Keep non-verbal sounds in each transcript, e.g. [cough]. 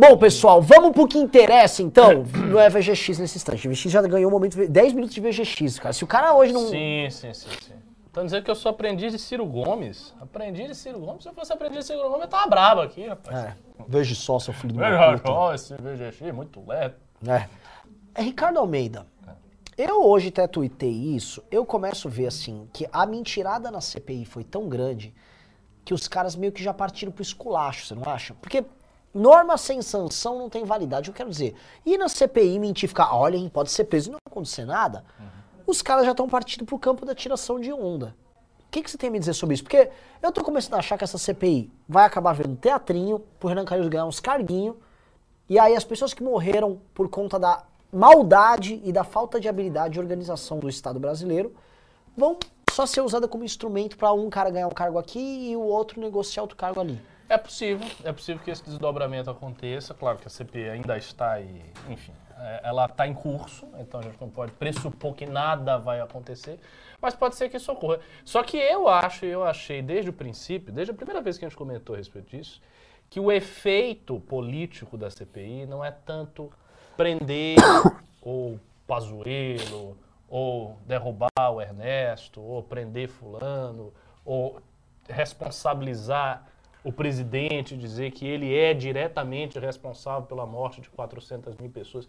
Bom, pessoal, vamos pro que interessa, então. [clears throat] Não é VGX nesse instante. O VGX já ganhou um momento, 10 minutos de VGX, cara. Se o cara hoje não... Sim, sim, sim, sim. Estão dizendo que eu sou aprendiz de Ciro Gomes. Aprendiz de Ciro Gomes? Se eu fosse aprendiz de Ciro Gomes, eu tava brabo aqui, rapaz. É, veja só, seu filho do Veja só esse VGX, muito leve. É. É Ricardo Almeida. Eu hoje até tuitei isso, eu começo a ver assim, que a mentirada na CPI foi tão grande que os caras meio que já partiram pro esculacho, você não acha? Porque norma sem sanção não tem validade, eu quero dizer. E na CPI mentir, ficar, olha, hein, pode ser preso e não acontecer nada, os caras já estão partindo pro campo da tiração de onda. O que, que você tem a me dizer sobre isso? Porque eu tô começando a achar que essa CPI vai acabar vendo teatrinho, pro Renan Calheiros ganhar uns carguinhos, e aí as pessoas que morreram por conta da maldade e da falta de habilidade de organização do Estado brasileiro vão só ser usadas como instrumento para um cara ganhar um cargo aqui e o outro negociar outro cargo ali. É possível, é possível que esse desdobramento aconteça. Claro que a CPI ainda está aí, enfim, é, ela está em curso, então a gente não pode pressupor que nada vai acontecer, mas pode ser que isso ocorra. Só que eu acho, eu achei desde o princípio, desde a primeira vez que a gente comentou a respeito disso, que o efeito político da CPI não é tanto prender [coughs] ou Pazuello, ou derrubar o Ernesto, ou prender fulano, ou responsabilizar o presidente, dizer que ele é diretamente responsável pela morte de 400 mil pessoas.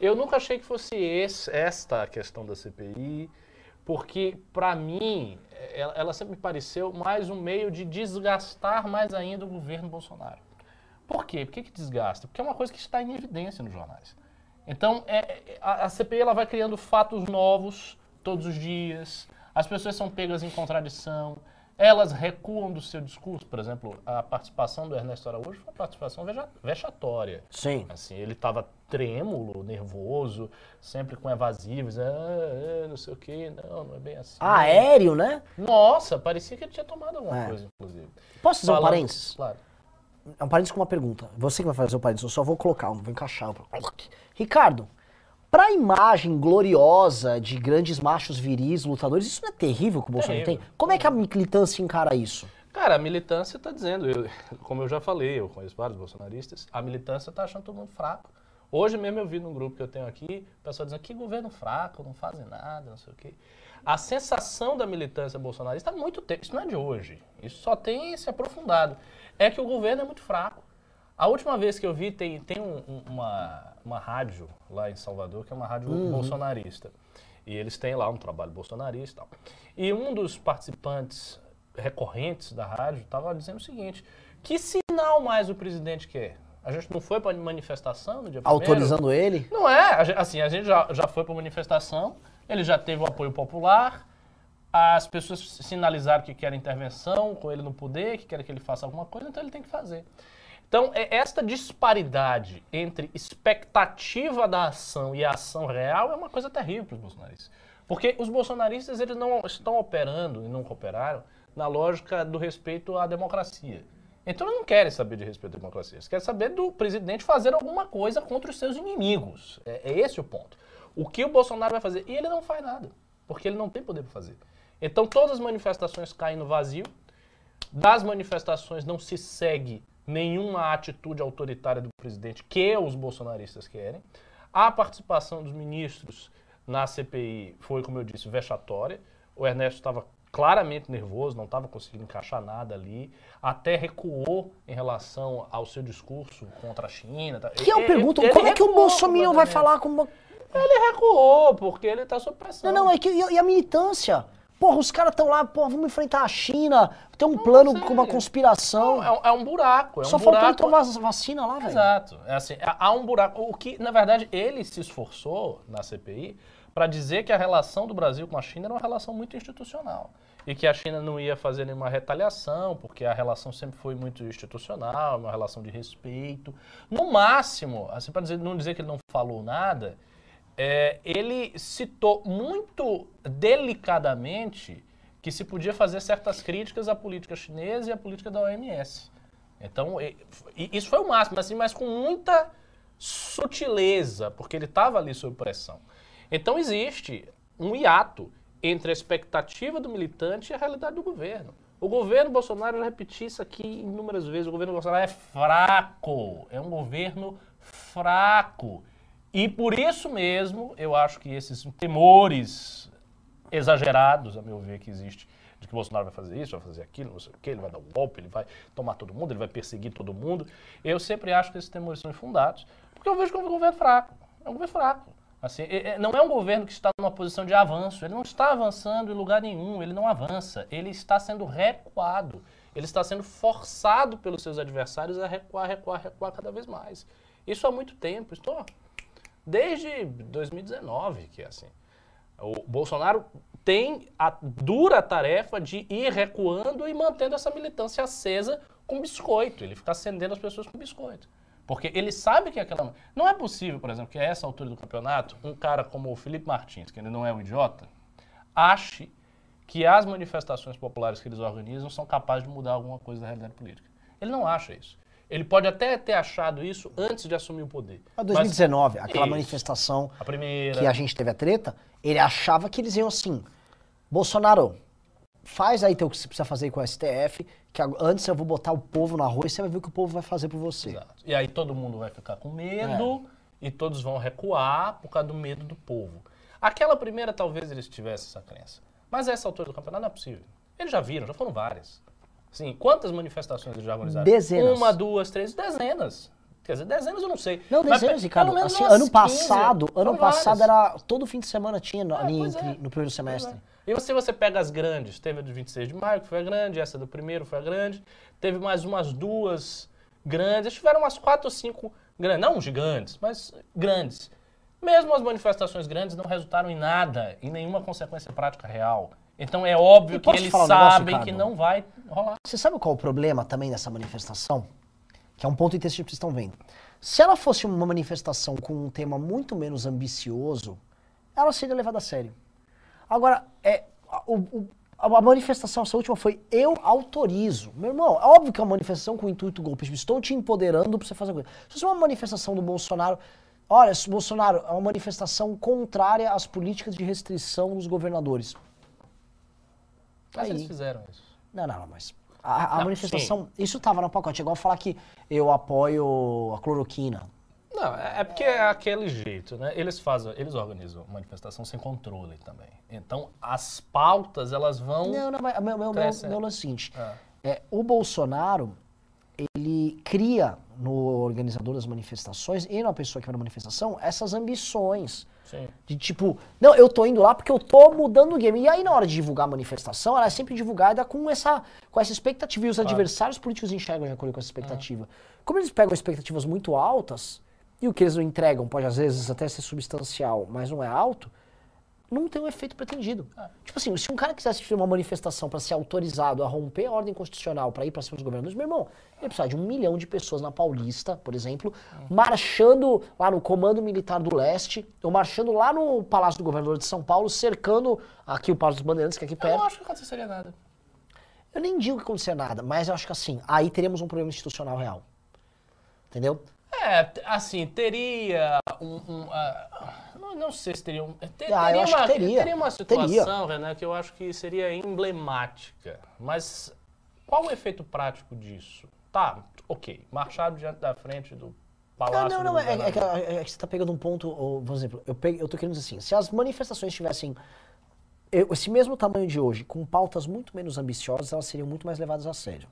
Eu nunca achei que fosse esse, esta a questão da CPI, porque, para mim, ela, ela sempre me pareceu mais um meio de desgastar mais ainda o governo Bolsonaro. Por quê? Por que, que desgasta? Porque é uma coisa que está em evidência nos jornais. Então, é, é, a, a CPI ela vai criando fatos novos todos os dias, as pessoas são pegas em contradição, elas recuam do seu discurso. Por exemplo, a participação do Ernesto Araújo foi uma participação vexatória. Sim. Assim, ele estava trêmulo, nervoso, sempre com evasivos, ah, ah, não sei o quê, não, não é bem assim. Aéreo, né? Nossa, parecia que ele tinha tomado alguma É. coisa, inclusive. Posso fazer um parênteses? Claro. É um parênteses com uma pergunta. Você que vai fazer o parênteses, eu só vou colocar, vou encaixar. Ricardo, pra imagem gloriosa de grandes machos viris, lutadores, isso não é terrível que o Bolsonaro tem? Como é que a militância encara isso? Cara, a militância está dizendo, eu- [laughs] como eu já falei, eu conheço vários bolsonaristas, a militância está achando todo mundo fraco. Hoje mesmo eu vi num grupo que eu tenho aqui, o pessoal dizendo que governo fraco, não fazem nada, não sei o quê. A sensação da militância bolsonarista há muito tempo, isso não é de hoje, isso só tem se aprofundado, é que o governo é muito fraco. A última vez que eu vi, tem, tem um- um- uma, uma rádio lá em Salvador, que é uma rádio bolsonarista. E eles têm lá um trabalho bolsonarista e tal. E um dos participantes recorrentes da rádio estava dizendo o seguinte: que sinal mais o presidente quer? A gente não foi para manifestação no dia primeiro? Autorizando ele? Não é. Assim, a gente já, já foi para manifestação, ele já teve o apoio popular, as pessoas sinalizaram que querem intervenção com ele no poder, que querem que ele faça alguma coisa, então ele tem que fazer. Então, é- esta disparidade entre expectativa da ação e a ação real é uma coisa terrível para os bolsonaristas. Porque os bolsonaristas eles não estão operando e não cooperaram na lógica do respeito à democracia. Então eles não querem saber de respeito à democracia, eles querem saber do presidente fazer alguma coisa contra os seus inimigos. É, é esse o ponto. O que o Bolsonaro vai fazer? E ele não faz nada, porque ele não tem poder para fazer. Então todas as manifestações caem no vazio, das manifestações não se segue nenhuma atitude autoritária do presidente que os bolsonaristas querem. A participação dos ministros na CPI foi, como eu disse, vexatória. O Ernesto estava claramente nervoso, não estava conseguindo encaixar nada ali, até recuou em relação ao seu discurso contra a China. tá? Que eu Ele- pergunto, ele como é que o Bolsonaro vai falar com uma... Ele recuou, porque ele está sob pressão. Não, não, é que e a militância? Porra, os caras estão lá, porra, vamos enfrentar a China, tem um plano com uma conspiração. É, um- é um buraco. É Só um faltou ele tomar vacina lá, velho. Exato. É assim, há há um buraco. O que, na verdade, ele se esforçou na CPI para dizer que a relação do Brasil com a China era uma relação muito institucional. E que a China não ia fazer nenhuma retaliação, porque a relação sempre foi muito institucional, uma relação de respeito. No máximo, assim, para não dizer que ele não falou nada, é, ele citou muito delicadamente que se podia fazer certas críticas à política chinesa e à política da OMS. Então, e- e- isso foi o máximo, assim, mas com muita sutileza, porque ele estava ali sob pressão. Então, existe um hiato entre a expectativa do militante e a realidade do governo. O governo Bolsonaro, eu repeti isso aqui inúmeras vezes, o governo Bolsonaro é fraco, é um governo fraco. E por isso mesmo, eu acho que esses temores exagerados, a meu ver, que existe, de que Bolsonaro vai fazer isso, vai fazer aquilo, não sei o quê, ele vai dar um golpe, ele vai tomar todo mundo, ele vai perseguir todo mundo, eu sempre acho que esses temores são infundados, porque eu vejo que é um governo fraco, é um governo fraco. Assim, não é um governo que está numa posição de avanço, ele não está avançando em lugar nenhum, ele não avança, ele está sendo recuado, ele está sendo forçado pelos seus adversários a recuar, recuar, recuar cada vez mais. Isso há muito tempo, estou desde 2019 que é assim. O Bolsonaro tem a dura tarefa de ir recuando e mantendo essa militância acesa com biscoito. Ele fica acendendo as pessoas com biscoito. Porque ele sabe que aquela. Não é possível, por exemplo, que a essa altura do campeonato, um cara como o Felipe Martins, que ele não é um idiota, ache que as manifestações populares que eles organizam são capazes de mudar alguma coisa da realidade política. Ele não acha isso. Ele pode até ter achado isso antes de assumir o poder. Em 2019, Mas, aquela isso, manifestação a primeira. que a gente teve a treta, ele achava que eles iam assim, Bolsonaro, faz aí o que você precisa fazer com o STF, que antes eu vou botar o povo na rua e você vai ver o que o povo vai fazer por você. Exato. E aí todo mundo vai ficar com medo é. e todos vão recuar por causa do medo do povo. Aquela primeira talvez eles tivessem essa crença. Mas essa altura do campeonato não é possível. Eles já viram, já foram várias. Sim, quantas manifestações eles já organizaram? Dezenas. Uma, duas, três, dezenas. Quer dizer, dezenas eu não sei. Não, dezenas, Ricardo. Assim, ano passado, 15, ano passado era todo fim de semana tinha é, ali entre, é. no primeiro semestre. É. E se você pega as grandes, teve a do 26 de maio, que foi a grande, essa do primeiro foi a grande, teve mais umas duas grandes, tiveram umas quatro ou cinco grandes, não gigantes, mas grandes. Mesmo as manifestações grandes não resultaram em nada, em nenhuma consequência prática real. Então é óbvio que eles um sabem negócio, que não vai rolar. Você sabe qual é o problema também dessa manifestação? Que é um ponto interessante que vocês estão vendo. Se ela fosse uma manifestação com um tema muito menos ambicioso, ela seria levada a sério. Agora, é, o, o, a manifestação, essa última foi eu autorizo. Meu irmão, é óbvio que é uma manifestação com intuito golpista. Estou te empoderando para você fazer coisa. Se fosse uma manifestação do Bolsonaro, olha, Bolsonaro é uma manifestação contrária às políticas de restrição dos governadores. Mas Aí. eles fizeram isso. Não, não, não, mas a, a não, manifestação, sim. isso estava no pacote, é igual falar que eu apoio a cloroquina. Não, é, é porque é aquele jeito, né? Eles fazem, eles organizam manifestação sem controle também. Então, as pautas, elas vão. Não, não, mas meu, meu, meu, meu é o seguinte: é. é, o Bolsonaro, ele cria no organizador das manifestações e na pessoa que vai na manifestação essas ambições. Sim. De tipo, não, eu tô indo lá porque eu tô mudando o game. E aí, na hora de divulgar a manifestação, ela é sempre divulgada com essa, com essa expectativa. E os claro. adversários políticos enxergam de acordo com essa expectativa. Uhum. Como eles pegam expectativas muito altas, e o que eles não entregam pode às vezes até ser substancial, mas não é alto, não tem o efeito pretendido. É. Tipo assim, se um cara quisesse fazer uma manifestação para ser autorizado a romper a ordem constitucional para ir para cima dos governadores, meu irmão, ele precisa de um milhão de pessoas na Paulista, por exemplo, é. marchando lá no Comando Militar do Leste, ou marchando lá no Palácio do Governador de São Paulo, cercando aqui o Palácio dos Bandeirantes, que é aqui perto. Eu não acho que aconteceria nada. Eu nem digo que aconteceria nada, mas eu acho que assim, aí teríamos um problema institucional real. Entendeu? É, assim, teria um. um uh, não, não, sei se teria um. Ter, ah, teria, uma, teria. teria uma situação, teria. Renan, que eu acho que seria emblemática. Mas qual o efeito prático disso? Tá, ok. Marchar diante da frente do Palácio. Não, não, não. É, é, que, é, que você está pegando um ponto. Ou, por exemplo, eu, peguei, eu tô querendo dizer assim: se as manifestações tivessem esse mesmo tamanho de hoje, com pautas muito menos ambiciosas, elas seriam muito mais levadas a sério.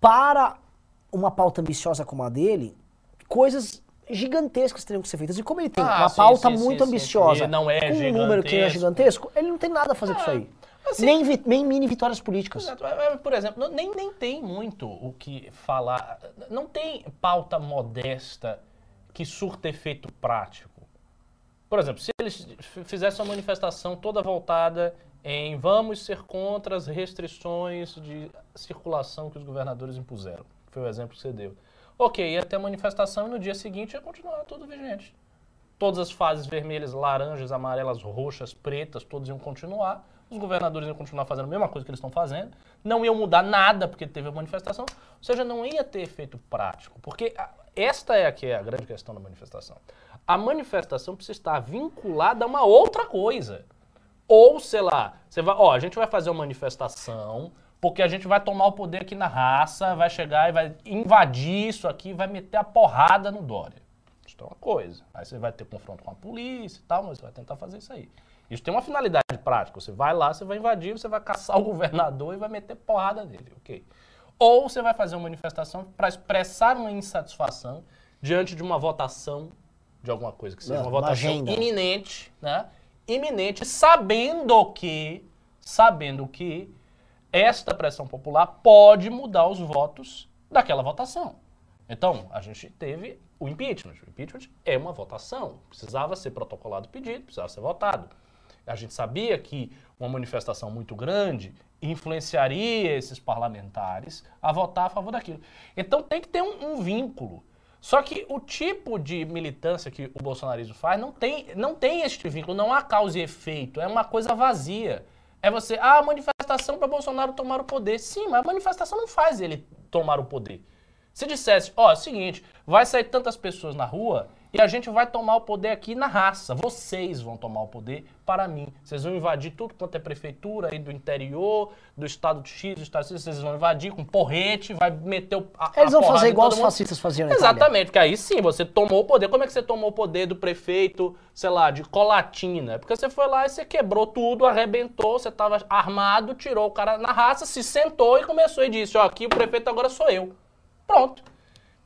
Para uma pauta ambiciosa como a dele, coisas gigantescas teriam que ser feitas. E como ele tem ah, uma sim, pauta sim, muito sim, ambiciosa, não é com um número que é gigantesco, ele não tem nada a fazer ah, com isso aí. Assim, nem, nem mini vitórias políticas. Por exemplo, nem, nem tem muito o que falar. Não tem pauta modesta que surta efeito prático. Por exemplo, se eles fizessem uma manifestação toda voltada em vamos ser contra as restrições de circulação que os governadores impuseram. Foi o exemplo que você deu. Ok, ia ter manifestação e no dia seguinte ia continuar tudo vigente. Todas as fases vermelhas, laranjas, amarelas, roxas, pretas, todos iam continuar. Os governadores iam continuar fazendo a mesma coisa que eles estão fazendo. Não iam mudar nada porque teve a manifestação. Ou seja, não ia ter efeito prático. Porque esta é a, que é a grande questão da manifestação. A manifestação precisa estar vinculada a uma outra coisa. Ou, sei lá, você vai, ó, a gente vai fazer uma manifestação porque a gente vai tomar o poder aqui na raça, vai chegar e vai invadir isso aqui, vai meter a porrada no Dória. Isso é uma coisa. Aí você vai ter confronto com a polícia e tal, mas você vai tentar fazer isso aí. Isso tem uma finalidade prática. Você vai lá, você vai invadir, você vai caçar o [laughs] governador e vai meter porrada nele, ok? Ou você vai fazer uma manifestação para expressar uma insatisfação diante de uma votação de alguma coisa que seja uma, Uma votação agenda. iminente, né? Iminente, sabendo que, sabendo que esta pressão popular pode mudar os votos daquela votação. Então, a gente teve o impeachment. O impeachment é uma votação. Precisava ser protocolado o pedido, precisava ser votado. A gente sabia que uma manifestação muito grande influenciaria esses parlamentares a votar a favor daquilo. Então tem que ter um, um vínculo. Só que o tipo de militância que o bolsonarismo faz não tem, não tem este vínculo, não há causa e efeito, é uma coisa vazia. É você, ah, manifestação para Bolsonaro tomar o poder. Sim, mas a manifestação não faz ele tomar o poder. Se dissesse, ó, é o seguinte, vai sair tantas pessoas na rua e a gente vai tomar o poder aqui na raça. Vocês vão tomar o poder para mim. Vocês vão invadir tudo quanto é prefeitura aí do interior, do estado de X, do estado de X, vocês vão invadir com porrete, vai meter o, a, Eles vão fazer igual os fascistas faziam na. Exatamente, porque aí sim, você tomou o poder. Como é que você tomou o poder do prefeito, sei lá, de Colatina? É Porque você foi lá e você quebrou tudo, arrebentou, você estava armado, tirou o cara na raça, se sentou e começou e disse, ó, aqui o prefeito agora sou eu. Pronto.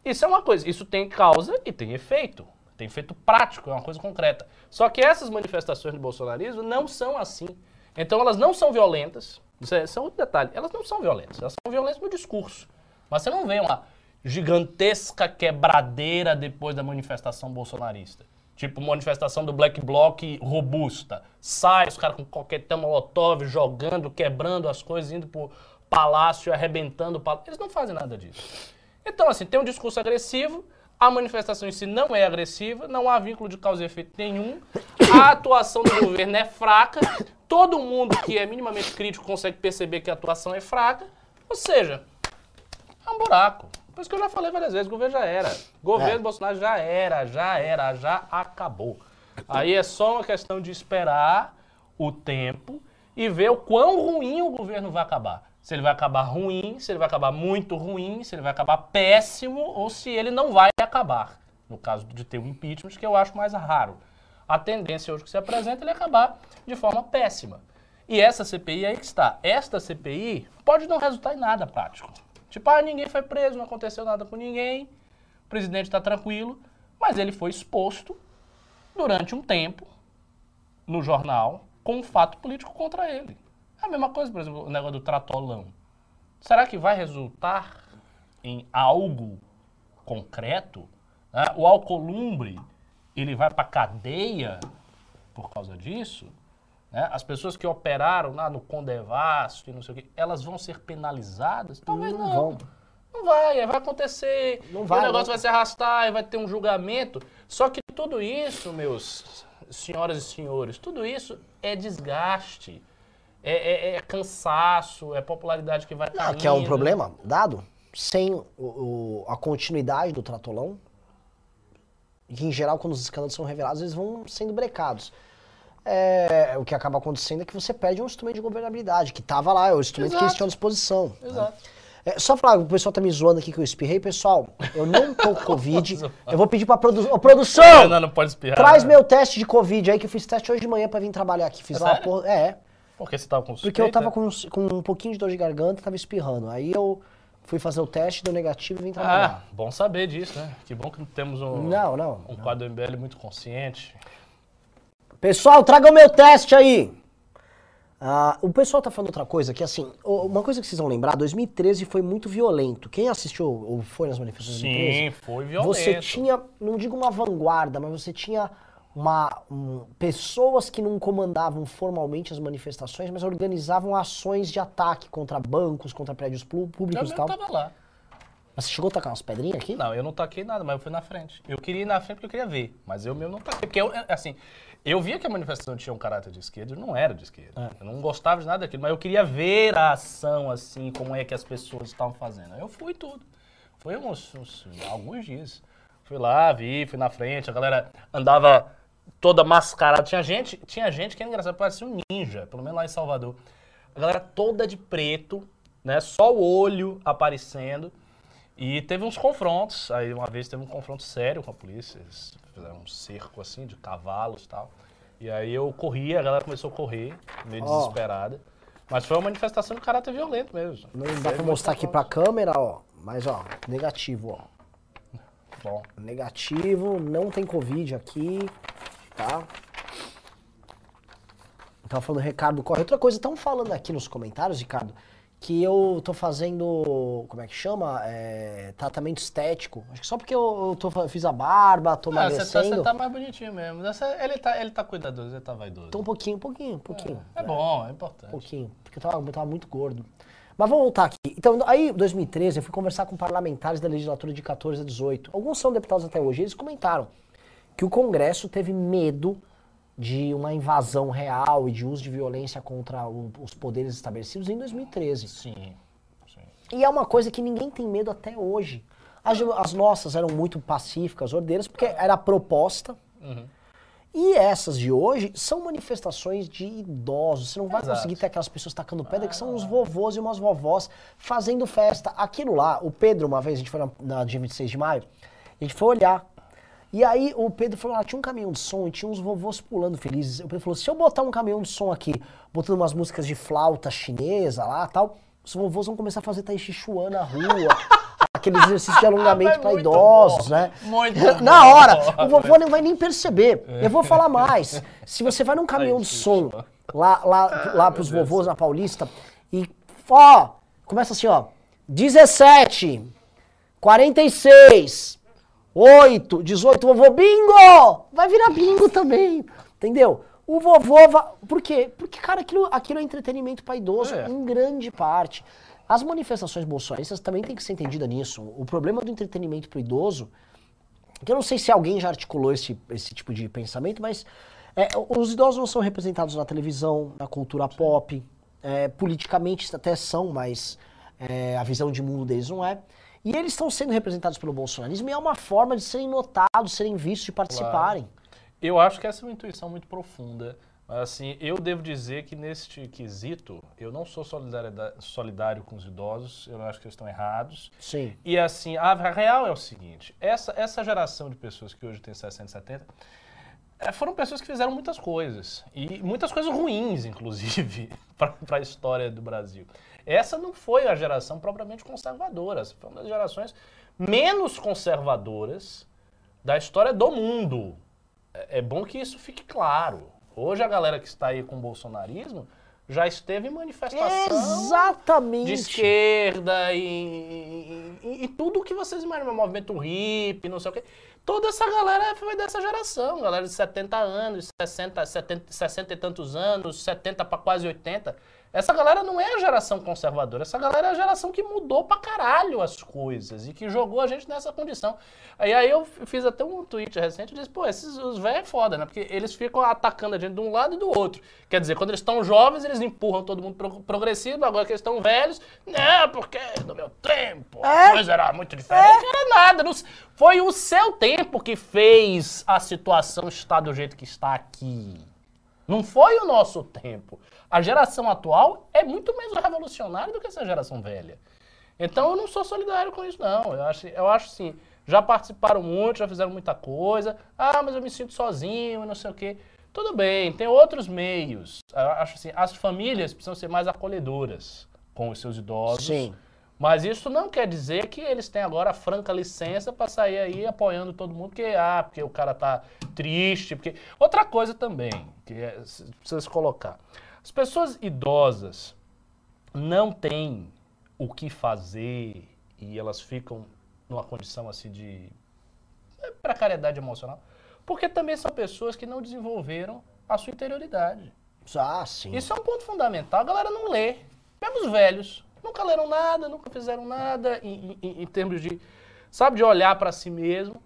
Isso é uma coisa, isso tem causa e tem efeito. Tem efeito prático, é uma coisa concreta. Só que essas manifestações do bolsonarismo não são assim. Então elas não são violentas. Isso é, isso é outro detalhe. Elas não são violentas. Elas são violentas no discurso. Mas você não vê uma gigantesca quebradeira depois da manifestação bolsonarista. Tipo, manifestação do Black Bloc robusta. Sai os caras com coquetel molotov, jogando, quebrando as coisas, indo pro palácio, arrebentando o palácio. Eles não fazem nada disso. Então, assim, tem um discurso agressivo, a manifestação em si não é agressiva, não há vínculo de causa e efeito nenhum, a atuação do governo é fraca, todo mundo que é minimamente crítico consegue perceber que a atuação é fraca, ou seja, é um buraco. Por isso que eu já falei várias vezes, o governo já era. O governo É. Bolsonaro já era, já era, já acabou. Aí é só uma questão de esperar o tempo e ver o quão ruim o governo vai acabar. Se ele vai acabar ruim, se ele vai acabar muito ruim, se ele vai acabar péssimo ou se ele não vai acabar. No caso de ter um impeachment, que eu acho mais raro. A tendência hoje que se apresenta é acabar de forma péssima. E essa CPI aí que está. Esta CPI pode não resultar em nada prático. Tipo, ah, ninguém foi preso, não aconteceu nada com ninguém, o presidente está tranquilo, mas ele foi exposto durante um tempo no jornal com um fato político contra ele. É a mesma coisa, por exemplo, o negócio do tratolão. Será que vai resultar em algo concreto? né? O Alcolumbre, ele vai para cadeia por causa disso? né? As pessoas que operaram lá no Condevasto e não sei o quê, elas vão ser penalizadas? Talvez não. Não. Não vai, vai acontecer. Não vai, o negócio não. vai se arrastar e vai ter um julgamento. Só que tudo isso, meus senhoras e senhores, tudo isso é desgaste. É, é- é cansaço, é popularidade que vai Ah, caindo. que é um problema dado, sem o- o- a continuidade do tratolão, que em geral, quando os escândalos são revelados, eles vão sendo brecados. É, o que acaba acontecendo é que você perde um instrumento de governabilidade, que estava lá, é o instrumento que eles Exato. tinham à disposição. né? Exato. É, só falar, o pessoal tá me zoando aqui que eu espirrei. Pessoal, eu não tô com [laughs] Covid. eu vou pedir pra produção. Ô, produção! Não, não pode espirrar. Traz né? meu teste de Covid aí, que eu fiz teste hoje de manhã pra vir trabalhar aqui. Fiz É lá sério? porra. É, Porque você tava com porque eu suspeita? tava com, com um pouquinho de dor de garganta, tava espirrando. Aí eu fui fazer o teste, deu negativo e vim trabalhar. Ah, bom saber disso, né? Que bom que temos um, Não, não. um quadro MBL muito consciente. Pessoal, traga o meu teste aí! Ah, o pessoal tá falando outra coisa, que assim, uma coisa que vocês vão lembrar, 2013 foi muito violento. Quem assistiu ou foi nas manifestações de 2013? Sim, foi violento. Você tinha, não digo uma vanguarda, mas você tinha uma, um, pessoas que não comandavam formalmente as manifestações, mas organizavam ações de ataque contra bancos, contra prédios pú- Eu públicos e tal. tava lá. Mas você chegou a tacar umas pedrinhas aqui? Não, eu não taquei nada, mas eu fui na frente. Eu queria ir na frente porque eu queria ver, mas eu mesmo não taquei. Porque eu, assim, eu via que a manifestação tinha um caráter de esquerda, eu não era de esquerda. Eu não gostava de nada daquilo, mas eu queria ver a ação, assim, como é que as pessoas estavam fazendo. Eu fui tudo. Foi uns, uns- alguns dias. Fui lá, vi, fui na frente, a galera andava toda mascarada. Tinha gente, tinha gente que era engraçado, parecia um ninja, pelo menos lá em Salvador. A galera toda de preto, né? Só o olho aparecendo. E teve uns confrontos. Aí uma vez teve um confronto sério com a polícia. Eles fizeram um cerco assim de cavalos e tal. E aí eu corri, a galera começou a correr, meio Ó. desesperada. Mas foi uma manifestação de caráter violento mesmo. Não dá pra mostrar aqui pra câmera, ó. Mas, ó, negativo, ó. Bom, Negativo, não tem Covid aqui, tá? Tava falando Ricardo Corre. Outra coisa, estão falando aqui nos comentários, Ricardo, que eu tô fazendo, como é que chama? É, tratamento estético. Acho que só porque eu, tô, fiz a barba, tô Ah, você tá, emagrecendo. você tá mais bonitinho mesmo. Essa- ele, tá, ele tá cuidadoso, ele tá vaidoso. Tô um pouquinho, um pouquinho, um pouquinho. É bom, é importante. Um pouquinho, porque eu tava, eu tava muito gordo. Mas vamos voltar aqui. Então, aí, em 2013, eu fui conversar com parlamentares da legislatura de 14 a 18. Alguns são deputados até hoje. Eles comentaram que o Congresso teve medo de uma invasão real e de uso de violência contra o- os poderes estabelecidos em 2013. Sim, sim. E é uma coisa que ninguém tem medo até hoje. As, as nossas eram muito pacíficas, ordeiras, porque era proposta. Uhum. E essas de hoje são manifestações de idosos. Você não vai Exato. conseguir ter aquelas pessoas tacando pedra, que são uns vovôs e umas vovós fazendo festa. Aquilo lá, o Pedro, uma vez, a gente foi na, na dia 26 de maio, a gente foi olhar. E aí o Pedro falou, ah, tinha um caminhão de som e tinha uns vovôs pulando felizes. O Pedro falou, se eu botar um caminhão de som aqui, botando umas músicas de flauta chinesa lá tal, os vovôs vão começar a fazer Tai Chi Chuan na rua. [laughs] Aqueles exercícios de alongamento para idosos, bom, né? muito [laughs] Na bom. hora, o vovô não vai nem perceber. Eu vou falar mais. Se você vai num [laughs] caminhão de som lá, lá, lá pros vovôs na Paulista e, ó, começa assim, ó, 17, 46, 8, 18, vovô, bingo! Vai virar bingo também, entendeu? O vovô vai... Por quê? Porque, cara, aquilo, aquilo é entretenimento para idoso É. em grande parte. As manifestações bolsonaristas também tem que ser entendida nisso. O problema do entretenimento para idoso que eu não sei se alguém já articulou esse, esse tipo de pensamento, mas é, os idosos não são representados na televisão, na cultura pop, é, politicamente até são, mas é, a visão de mundo deles não é. E eles estão sendo representados pelo bolsonarismo e é uma forma de serem notados, serem vistos e participarem. Eu acho que essa é uma intuição muito profunda. Assim, eu devo dizer que neste quesito, eu não sou solidário com os idosos, eu acho que eles estão errados. Sim. E assim, a real é o seguinte, essa, essa geração de pessoas que hoje tem 60, 70, eh, foram pessoas que fizeram muitas coisas. E muitas coisas ruins, inclusive, [laughs] para a história do Brasil. Essa não foi a geração propriamente conservadora, essa foi uma das gerações menos conservadoras da história do mundo. É é bom que isso fique claro. Hoje a galera que está aí com o bolsonarismo já esteve em manifestação Exatamente. de esquerda e, e, e tudo que vocês imaginam, movimento hippie, não sei o quê. Toda essa galera foi dessa geração, galera de 70 anos, 60, 70, 60 e tantos anos, 70 para quase 80. Essa galera não é a geração conservadora, essa galera é a geração que mudou pra caralho as coisas e que jogou a gente nessa condição. Aí, aí eu fiz até um tweet recente e disse, pô, esses os velhos é foda, né? Porque eles ficam atacando a gente de um lado e do outro. Quer dizer, quando eles estão jovens, eles empurram todo mundo pro progressivo, agora que eles estão velhos, não, porque no meu tempo a É. coisa era muito diferente, era nada. não foi o seu tempo que fez a situação estar do jeito que está aqui. Não foi o nosso tempo. A geração atual é muito menos revolucionária do que essa geração velha. Então eu não sou solidário com isso, não. Eu acho, eu acho assim, já participaram muito, já fizeram muita coisa. Ah, mas eu me sinto sozinho e não sei o quê. Tudo bem, tem outros meios. Eu acho assim, as famílias precisam ser mais acolhedoras com os seus idosos. Sim. Mas isso não quer dizer que eles têm agora a franca licença para sair aí apoiando todo mundo, porque, ah, porque o cara tá triste, porque... Outra coisa também, que é, precisa se colocar. As pessoas idosas não têm o que fazer e elas ficam numa condição assim de é, precariedade emocional, porque também são pessoas que não desenvolveram a sua interioridade. Ah, sim. Isso é um ponto fundamental. A galera não lê. Mesmo os velhos. Nunca leram nada, nunca fizeram nada em, em- em termos de, sabe, de olhar para si mesmo.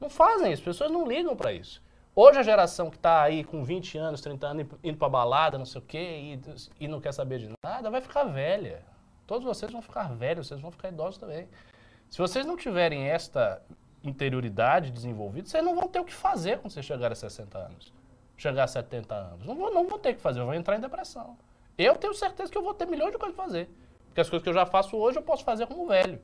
Não fazem isso. As pessoas não ligam para isso. Hoje a geração que está aí com 20 anos, 30 anos, indo para balada, não sei o quê, e, e não quer saber de nada, vai ficar velha. Todos vocês vão ficar velhos, vocês vão ficar idosos também. Se vocês não tiverem esta interioridade desenvolvida, vocês não vão ter o que fazer quando vocês chegarem a 60 anos. Chegar a 70 anos. Não vão, não vão ter o que fazer, vão entrar em depressão. Eu tenho certeza que eu vou ter milhões de coisas para fazer. Porque as coisas que eu já faço hoje eu posso fazer como velho.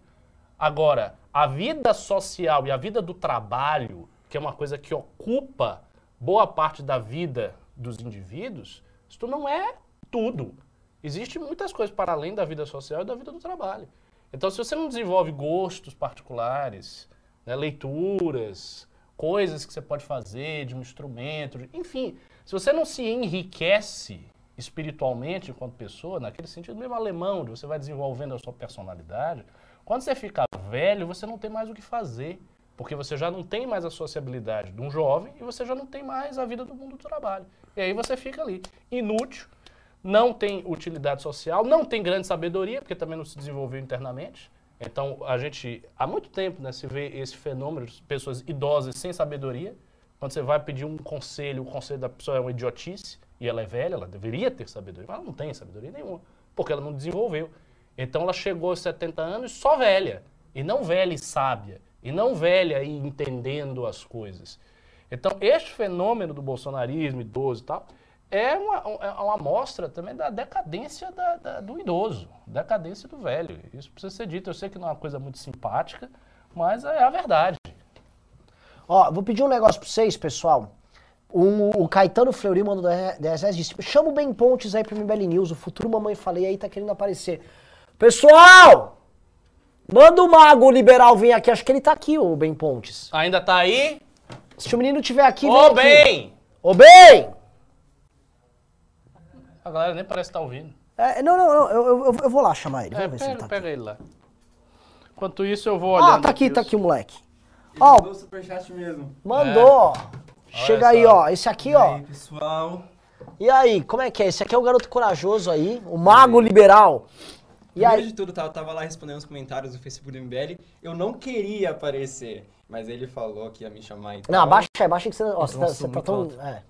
Agora, a vida social e a vida do trabalho, que é uma coisa que ocupa boa parte da vida dos indivíduos, isso não é tudo. Existem muitas coisas para além da vida social e da vida do trabalho. Então, se você não desenvolve gostos particulares, né, leituras, coisas que você pode fazer de um instrumento, enfim, se você não se enriquece espiritualmente enquanto pessoa, naquele sentido mesmo alemão, de você vai desenvolvendo a sua personalidade, quando você fica velho, você não tem mais o que fazer, porque você já não tem mais a sociabilidade de um jovem e você já não tem mais a vida do mundo do trabalho. E aí você fica ali, inútil, não tem utilidade social, não tem grande sabedoria, porque também não se desenvolveu internamente. Então, a gente, há muito tempo, né, se vê esse fenômeno de pessoas idosas sem sabedoria. Quando você vai pedir um conselho, o conselho da pessoa é uma idiotice, e ela é velha, ela deveria ter sabedoria, mas ela não tem sabedoria nenhuma, porque ela não desenvolveu. Então, ela chegou aos 70 anos só velha, e não velha e sábia, e não velha e entendendo as coisas. Então, este fenômeno do bolsonarismo idoso e tal, é uma, é uma amostra também da decadência da, da, do idoso, decadência do velho. Isso precisa ser dito. Eu sei que não é uma coisa muito simpática, mas é a verdade. Ó, vou pedir um negócio pra vocês, pessoal. Um, o Caetano Fleury mandou da DSS disse: chama o Ben Pontes aí pro MBL News, o futuro mamãe falei aí tá querendo aparecer. Pessoal! Manda o mago liberal vir aqui, acho que ele tá aqui, o Ben Pontes. Ainda tá aí? Se o menino tiver aqui, Ô, bem! Ô, bem! A galera nem parece estar tá ouvindo. É, não, não, não, eu, eu, eu, vou lá chamar ele. É, Vamos ver pega, se ele tá pega aqui. ele lá. Enquanto isso, eu vou olhando. Ah, tá aqui, os- tá aqui o moleque. Ele Ó, mandou o superchat mesmo. mandou. Chega aí, só. ó. Esse aqui, E ó. aí, pessoal? E aí, como é que é? Esse aqui é o garoto corajoso aí, o mago liberal. E Primeiro aí? de tudo, tá, eu tava lá respondendo os comentários do Facebook do MBL. Eu não queria aparecer, mas ele falou que ia me chamar então. Não, abaixa aí, abaixa aí que você, ó, você, tá, você tá tão. É.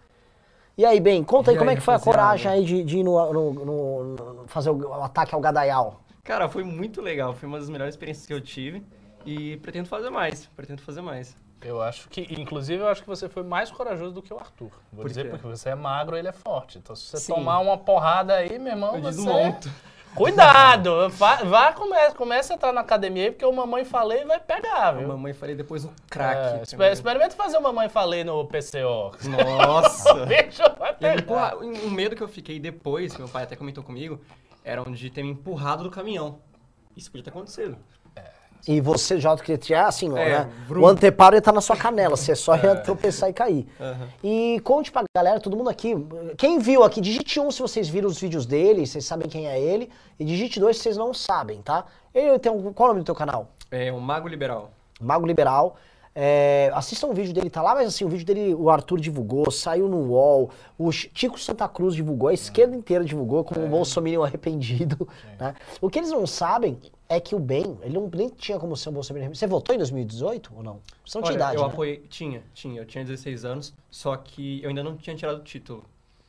E aí, bem, conta aí como aí, é que foi a coragem aí de, de ir no, no- no- no- fazer o, o ataque ao Gadaial. Cara, foi muito legal. Foi uma das melhores experiências que eu tive. E pretendo fazer mais. Pretendo fazer mais. Eu acho que, inclusive, eu acho que você foi mais corajoso do que o Arthur. Vou Por dizer quê? porque você é magro, ele é forte. Então, se você Sim. tomar uma porrada aí, meu irmão, Eu você... desmonto. Cuidado! Vá, vá começa, começa a entrar na academia aí, porque o Mamãe Falei vai pegar, viu? mamãe falei depois É, crack. exper- experimenta fazer o Mamãe Falei no PCO. Nossa! [laughs] O bicho vai pegar. um medo que eu fiquei depois, que meu pai até comentou comigo, era de ter me empurrado do caminhão. Isso podia ter acontecido. E você, já que é assim, ó, É, né? O anteparo ia tá na sua canela, você só [laughs] ia tropeçar e cair. Aham. E conte pra galera, todo mundo aqui. Quem viu aqui, digite um se vocês viram os vídeos dele, vocês sabem quem é ele. E digite dois se vocês não sabem, tá? Ele tem um, qual é o nome do teu canal? É um mago liberal. Mago Liberal. É, assistam o vídeo dele, tá lá, mas assim, o vídeo dele o Arthur divulgou, saiu no UOL, o Tico Santa Cruz divulgou, a esquerda inteira divulgou como um bolsominion arrependido. Né? O que eles não sabem é que o bem, ele não, nem tinha como ser um arrependido. Você votou em 2018 ou não? Você não tinha Olha, idade, eu né? apoiei. Tinha, tinha. Eu tinha 16 anos, só que eu ainda não tinha tirado o título.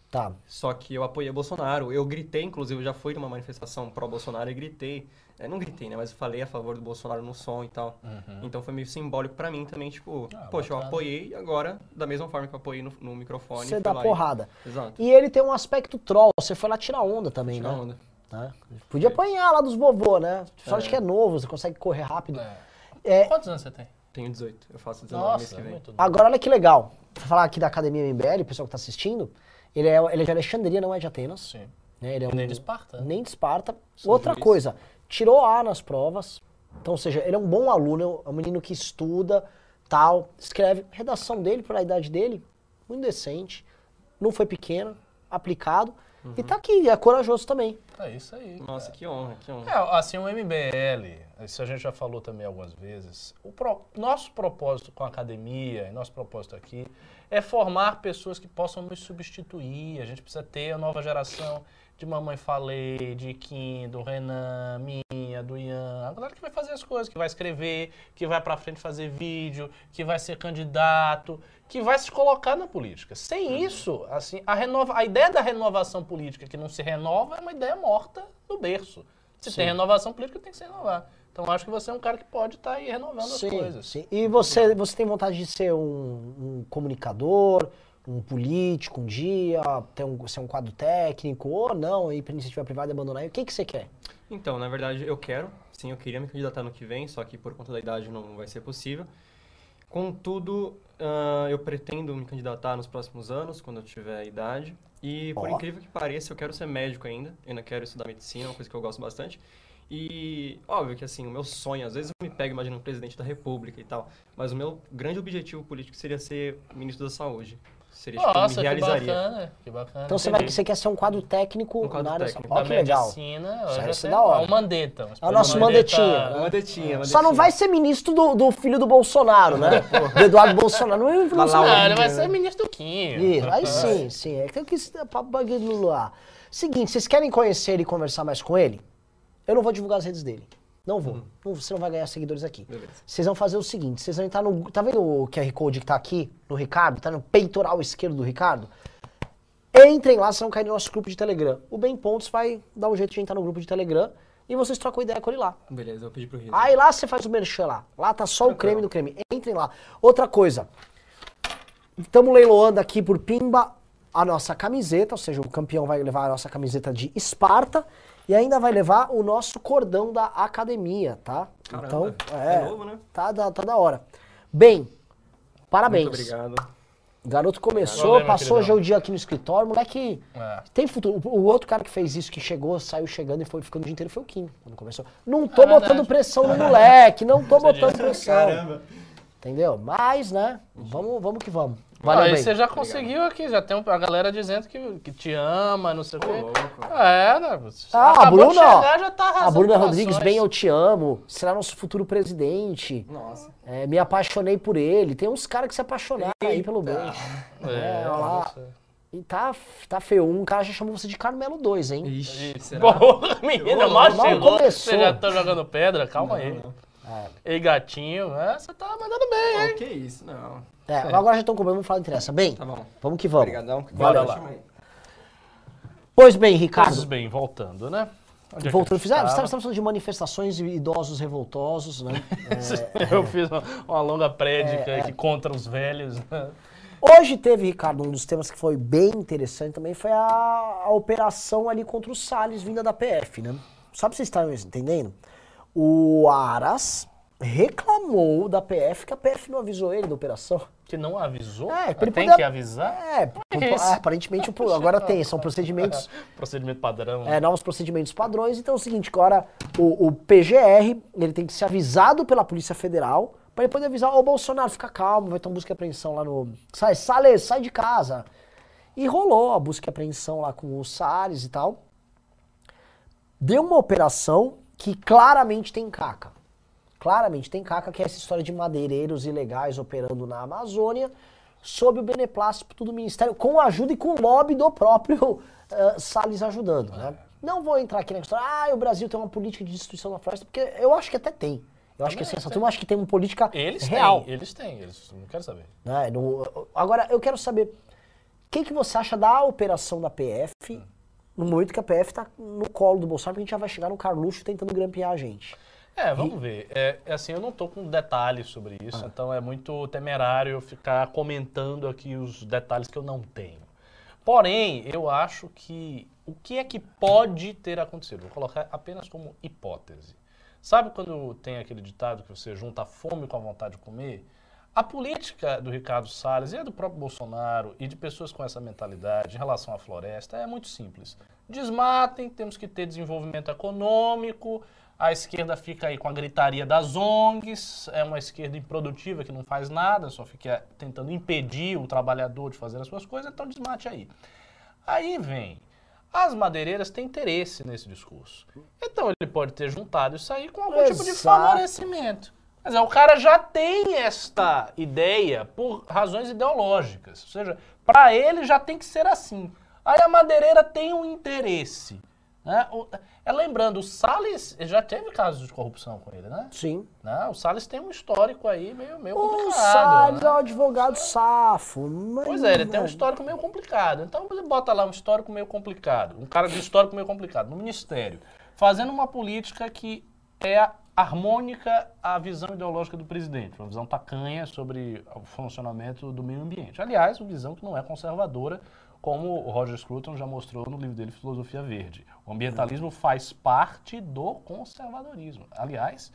Tá. Só que eu apoiei Bolsonaro. Eu gritei, inclusive, eu já fui numa manifestação pró-Bolsonaro e gritei. É, não gritei, né? Mas eu falei a favor do Bolsonaro no som e tal. Então foi meio simbólico pra mim também, tipo, Uhum. Ah, poxa, eu bacana. apoiei e agora, da mesma forma que eu apoiei no, no microfone. Você dá lá e- porrada. Exato. E ele tem um aspecto troll, você foi lá tirar onda também, Tirar né? onda. Né? Podia apanhar lá dos vovô, né? Sorte É. que é novo, você consegue correr rápido. É. É, Quantos anos você tem? Tenho 18. Eu faço 19 mês Nossa, que vem. muito Agora olha que legal. Vou falar aqui da Academia MBL, o pessoal que tá assistindo. Ele é, ele é de Alexandria, não é de Atenas. Sim. Né? Ele é E nem um- de Esparta. né? Nem de Esparta. Sou Outra juiz. coisa, tirou A nas provas. Então, ou seja, ele é um bom aluno, é um menino que estuda, tal, escreve. Redação dele, pela idade dele, muito decente. Não foi pequena, aplicado. E tá aqui, é corajoso também. É isso aí. Nossa, que honra, que honra. É, assim, o MBL, isso a gente já falou também algumas vezes, o pro- nosso propósito com a academia, e nosso propósito aqui, é formar pessoas que possam nos substituir. A gente precisa ter a nova geração de Mamãe Falei, de Kim, do Renan, minha, do Ian, a galera que vai fazer as coisas, que vai escrever, que vai pra frente fazer vídeo, que vai ser candidato, que vai se colocar na política. Sem isso, assim, a, renova, a ideia da renovação política que não se renova é uma ideia morta no berço. Se tem renovação política, tem que se renovar. Então acho que você é um cara que pode estar aí renovando as coisas. sim. E você, você tem vontade de ser um, um comunicador, um político um dia, ter um, ser um quadro técnico, ou não, ir para iniciativa privada e abandonar? O que, que você quer? Então, na verdade, eu quero. Sim, eu queria me candidatar no que vem, só que por conta da idade não vai ser possível. Contudo, uh, eu pretendo me candidatar nos próximos anos, quando eu tiver idade. E, por Ó. incrível que pareça, eu quero ser médico ainda. Eu ainda quero estudar medicina, é uma coisa que eu gosto bastante. E, óbvio que, assim, o meu sonho, às vezes eu me pego imaginando um presidente da república e tal, mas o meu grande objetivo político seria ser ministro da saúde. Seria, tipo, Nossa, me que realizaria. bacana, que bacana. Então você, vai, você quer ser um quadro técnico Um quadro na área técnico. Ó, da que legal. medicina, Isso é da hora. É o Mandetta. É o nosso Mandetinha, né? Uma detinha, uma Só não vai ser ministro do, do filho do Bolsonaro, né? [laughs] do Eduardo Bolsonaro. Não é. Ah, ele vai ser ministro do Quinho. Isso, aí sim, sim. É que que ser papo bagulho lá. Seguinte, vocês querem conhecer ele e conversar mais com ele? Eu não vou divulgar as redes dele. Não vou. Não- você não vai ganhar seguidores aqui. Beleza. Vocês vão fazer o seguinte, vocês vão entrar no... Tá vendo o QR Code que tá aqui no Ricardo? Tá no peitoral esquerdo do Ricardo? Entrem lá, vocês vão cair no nosso grupo de Telegram. O Ben Pontos vai dar um jeito de entrar no grupo de Telegram e vocês trocam ideia com ele lá. Beleza, eu vou pedir pro Rizzo. Aí lá você faz o merchan lá. Lá tá só o creme do creme. Entrem lá. Outra coisa. Estamos leiloando aqui por Pimba a nossa camiseta, ou seja, o campeão vai levar a nossa camiseta de Esparta e ainda vai levar o nosso cordão da academia, tá? Caramba, então, é é, novo, né? Tá, da- tá da hora. Bem, parabéns. Muito obrigado. O garoto começou, Valeu, passou hoje o dia aqui no escritório, moleque. É. Tem futuro. O o outro cara que fez isso, que chegou, saiu chegando e foi ficando o dia inteiro, foi o Kim, quando começou. Não tô É botando verdade. pressão no moleque, não tô botando pressão. Caramba. Entendeu? Mas, né, vamos, vamos que vamos. Valeu, aí bem. você já conseguiu aqui, já tem a galera dizendo que, que te ama, não sei o quê. louco. É, né? você Ah, a Bruna, chegar, já tá a Bruna. Rodrigues, bem, eu te amo. Será nosso futuro presidente. Nossa. É, me apaixonei por ele. Tem uns caras que se apaixonaram aí pelo bem. É, É, olha lá. você- E tá, tá feio. Um cara já chamou você de Carmelo 2, hein? Ixi, será? Porra, menina, mal mal chegou. começou. Você já tá jogando pedra? Calma aí. Ei, gatinho, é, você tá mandando bem, hein? Ô, que isso, não. É, agora já estão cobrando, vamos falar de interessa. Bem, Tá bom. vamos que vamos. Obrigadão. Bora lá. Pois bem, Ricardo. bem, voltando, né? Onde é Voltando, a gente fizemos, tava? estamos falando de manifestações de idosos revoltosos, né? [laughs] Eu fiz uma, uma longa prédica É, aqui contra os velhos. né? Hoje teve, Ricardo, um dos temas que foi bem interessante também foi a, a operação ali contra o Salles vinda da PF, né? Só pra vocês estarem entendendo, o Aras reclamou da PF que a PF não avisou ele da operação. Que não avisou? É, ele tem poder- que avisar? É, p- isso? aparentemente agora tem, são procedimentos, [laughs] Procedimento padrão. é, novos procedimentos padrões. Então é o seguinte, agora o, o PGR, ele tem que ser avisado pela Polícia Federal para ele poder avisar, ô Bolsonaro, fica calmo, vai ter uma busca e apreensão lá no... Sai, Salles, sai de casa. E rolou a busca e apreensão lá com o Salles e tal. Deu uma operação que claramente tem caca. Claramente tem caca, que é essa história de madeireiros ilegais operando na Amazônia, sob o beneplácito do Ministério, com a ajuda e com o lobby do próprio [laughs] eh, Salles ajudando. Né? Não vou entrar aqui na história, ah, o Brasil tem uma política de destruição da floresta, porque eu acho que até tem. Eu acho que assim, essa turma acha que tem uma política Eles real. têm, eles têm, eles não quero saber. né? No- agora, eu quero saber, o que, que você acha da operação da PF, no momento que a PF tá no colo do Bolsonaro, porque a gente já vai chegar no Carluxo tentando grampear a gente. É, vamos ver. É, é assim, eu não tô com detalhes sobre isso, então é muito temerário eu ficar comentando aqui os detalhes que eu não tenho. Porém, eu acho que o que é que pode ter acontecido? Vou colocar apenas como hipótese. Sabe quando tem aquele ditado que você junta a fome com a vontade de comer? A política do Ricardo Salles e a do próprio Bolsonaro e de pessoas com essa mentalidade em relação à floresta é muito simples. Desmatem, temos que ter desenvolvimento econômico, a esquerda fica aí com a gritaria das ONGs, é uma esquerda improdutiva que não faz nada, só fica tentando impedir o trabalhador de fazer as suas coisas, então desmate aí. Aí vem. As madeireiras têm interesse nesse discurso. Então ele pode ter juntado isso aí com algum tipo de Exato. favorecimento. Mas é, o cara já tem esta ideia por razões ideológicas. Ou seja, para ele já tem que ser assim. Aí a madeireira tem um interesse. Né? O- é, lembrando, o Salles já teve casos de corrupção com ele, né? Sim. Né? O Salles tem um histórico aí meio, meio O complicado. Salles né? é um advogado safo. mas- Pois é, ele tem um histórico meio complicado. Então você bota lá um histórico meio complicado, um cara de histórico meio complicado no ministério, fazendo uma política que é harmônica à visão ideológica do presidente, uma visão tacanha sobre o funcionamento do meio ambiente. Aliás, uma visão que não é conservadora, como o Roger Scruton já mostrou no livro dele Filosofia Verde. O ambientalismo faz parte do conservadorismo. Aliás,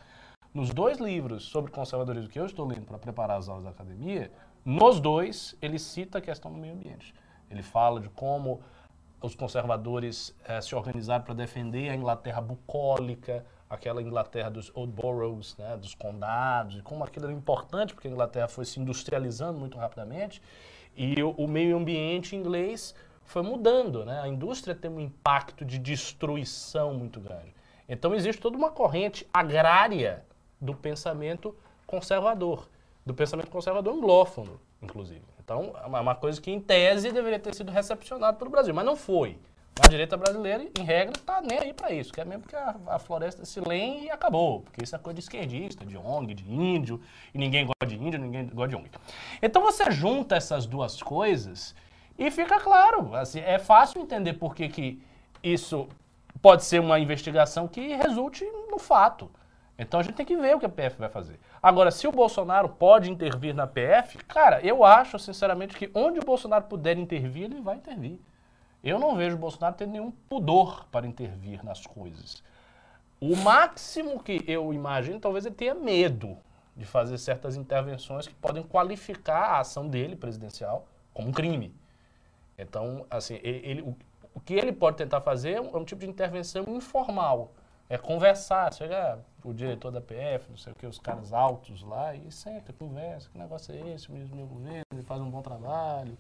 nos dois livros sobre conservadorismo que eu estou lendo para preparar as aulas da academia, nos dois ele cita a questão do meio ambiente. Ele fala de como os conservadores eh, se organizaram para defender a Inglaterra bucólica, aquela Inglaterra dos old boroughs, né, dos condados, como aquilo era importante, porque a Inglaterra foi se industrializando muito rapidamente, e o, o meio ambiente inglês foi mudando, né? A indústria tem um impacto de destruição muito grande. Então existe toda uma corrente agrária do pensamento conservador, do pensamento conservador anglófono, inclusive. Então é uma coisa que em tese deveria ter sido recepcionado pelo Brasil, mas não foi. A direita brasileira, em regra, tá nem aí para isso. Quer mesmo que a, a, floresta se lenhe e acabou. Porque isso é coisa de esquerdista, de ONG, de índio. E ninguém gosta de índio, ninguém gosta de ONG. Então você junta essas duas coisas e fica claro. Assim, é fácil entender por que, que isso pode ser uma investigação que resulte no fato. Então a gente tem que ver o que a PF vai fazer. Agora, se o Bolsonaro pode intervir na PF, cara, eu acho, sinceramente, que onde o Bolsonaro puder intervir, ele vai intervir. Eu não vejo Bolsonaro tendo nenhum pudor para intervir nas coisas. O máximo que eu imagino, talvez ele tenha medo de fazer certas intervenções que podem qualificar a ação dele, presidencial, como um crime. Então, assim, ele, o, o, que ele pode tentar fazer é um, é um, tipo de intervenção informal. É conversar, chega o diretor da PF, não sei o que, os caras altos lá, e senta, conversa, que negócio é esse, o meu governo, ele faz um bom trabalho.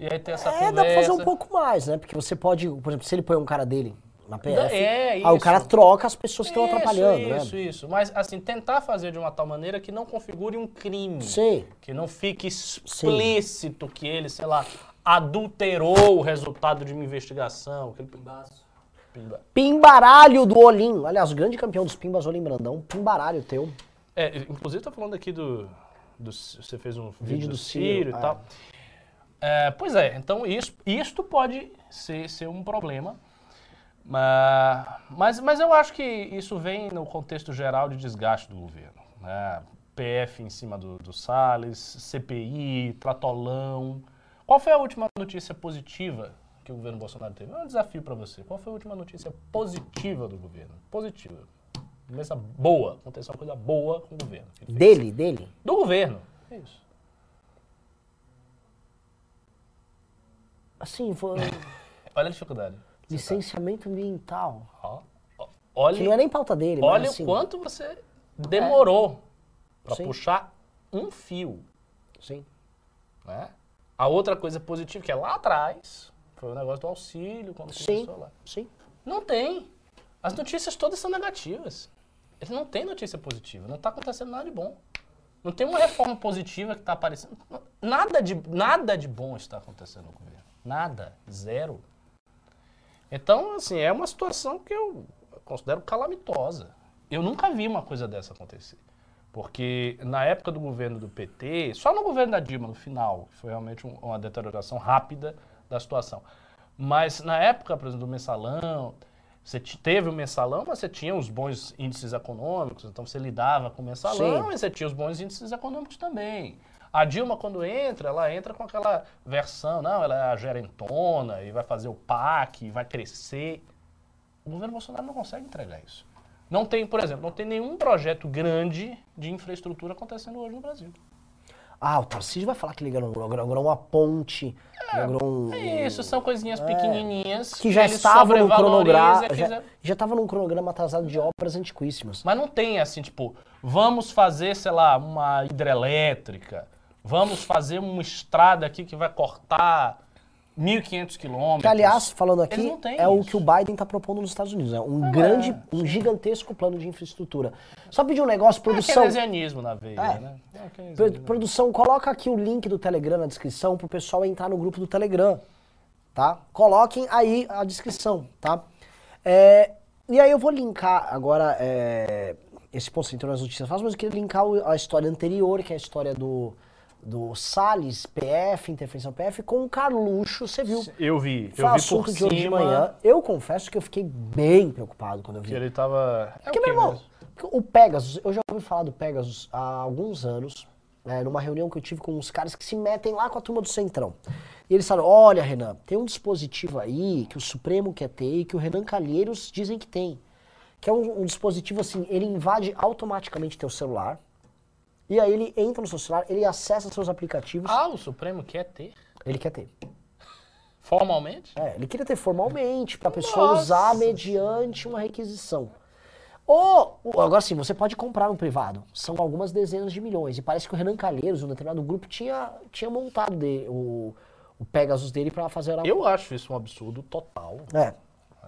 E aí tem essa é, conversa. dá pra fazer um pouco mais, né? Porque você pode, por exemplo, se ele põe um cara dele na PF, é, isso. aí o cara troca as pessoas que estão atrapalhando, isso, né? Isso, isso. Mas, assim, tentar fazer de uma tal maneira que não configure um crime. Sim. Que não fique explícito Sim. que ele, sei lá, adulterou o resultado de uma investigação. Aquele... Pimba. Pimbaralho do Olim. Aliás, o grande campeão dos Pimbas, Olim Brandão. Pimbaralho teu. É, inclusive tá falando aqui do, do você fez um vídeo, vídeo do, do Ciro, e é. tal. É, pois é, então isso, isto pode ser, ser um problema, mas, mas eu acho que isso vem no contexto geral de desgaste do governo. Né? PF em cima do, do Salles, CPI, Tratolão. Qual foi a última notícia positiva que o governo Bolsonaro teve? É um desafio para você. Qual foi a última notícia positiva do governo? Positiva. Começa boa, aconteceu uma coisa boa com o governo. Dele, dele? Do governo. É isso. Assim, foi. [laughs] Olha a dificuldade. Licenciamento tá. ambiental. Ó, olha, que não é nem pauta dele, Olha mas, assim, o quanto você demorou é. para puxar um fio. Sim. Né? A outra coisa positiva, que é lá atrás, foi o negócio do auxílio, quando sim, começou lá. Sim. Não tem. As notícias todas são negativas. Ele não tem notícia positiva. Não está acontecendo nada de bom. Não tem uma reforma positiva que está aparecendo. Nada de, nada de bom está acontecendo no governo. Nada. Zero. Então, assim, é uma situação que eu considero calamitosa. Eu nunca vi uma coisa dessa acontecer. Porque na época do governo do PT, só no governo da Dilma, no final, foi realmente um, uma deterioração rápida da situação. Mas na época, por exemplo, do mensalão, você teve o mensalão, mas você tinha os bons índices econômicos, então você lidava com o mensalão Sim. e você tinha os bons índices econômicos também. A Dilma, quando entra, ela entra com aquela versão, não, ela é a gerentona e vai fazer o PAC, e vai crescer. O governo Bolsonaro não consegue entregar isso. Não tem, por exemplo, não tem nenhum projeto grande de infraestrutura acontecendo hoje no Brasil. Ah, o Tarcísio vai falar que ele inaugurou uma ponte, é, um, é isso, são coisinhas é, pequenininhas. Que já estavam no cronograma, já, já estava num cronograma atrasado de obras antiquíssimas. Mas não tem assim, tipo, vamos fazer, sei lá, uma hidrelétrica, Vamos fazer uma estrada aqui que vai cortar 1.500 quilômetros. Que, aliás, falando aqui, é isso. o que o Biden está propondo nos Estados Unidos. É um é, grande, um gigantesco plano de infraestrutura. Só pedir um negócio, produção... É keynesianismo na veia, é. né? É produção, coloca aqui o link do Telegram na descrição para o pessoal entrar no grupo do Telegram, tá? Coloquem aí a descrição, tá? É, e aí eu vou linkar agora é, esse ponto central nas notícias mas eu queria linkar a história anterior, que é a história do do Salles PF, Intervenção PF, com o Carluxo, você viu? Eu vi, Foi eu vi assunto por de hoje de manhã. Eu confesso que eu fiquei bem preocupado quando eu vi. Que ele tava... É Porque, meu irmão, O Pegasus, eu já ouvi falar do Pegasus há alguns anos, né, numa reunião que eu tive com uns caras que se metem lá com a turma do Centrão. E eles falaram, olha Renan, tem um dispositivo aí que o Supremo quer ter e que o Renan Calheiros dizem que tem. Que é um, um dispositivo assim, ele invade automaticamente teu celular, e aí ele entra no seu celular, ele acessa seus aplicativos, Ah, o Supremo quer ter? ele quer ter. Formalmente? É, ele queria ter formalmente, pra pessoa Nossa. usar mediante uma requisição. Ou, agora sim, você pode comprar no privado. São algumas dezenas de milhões. E parece que o Renan Calheiros, um determinado grupo, tinha, tinha montado de- o, o Pegasus dele pra fazer a... Eu acho isso um absurdo total. É.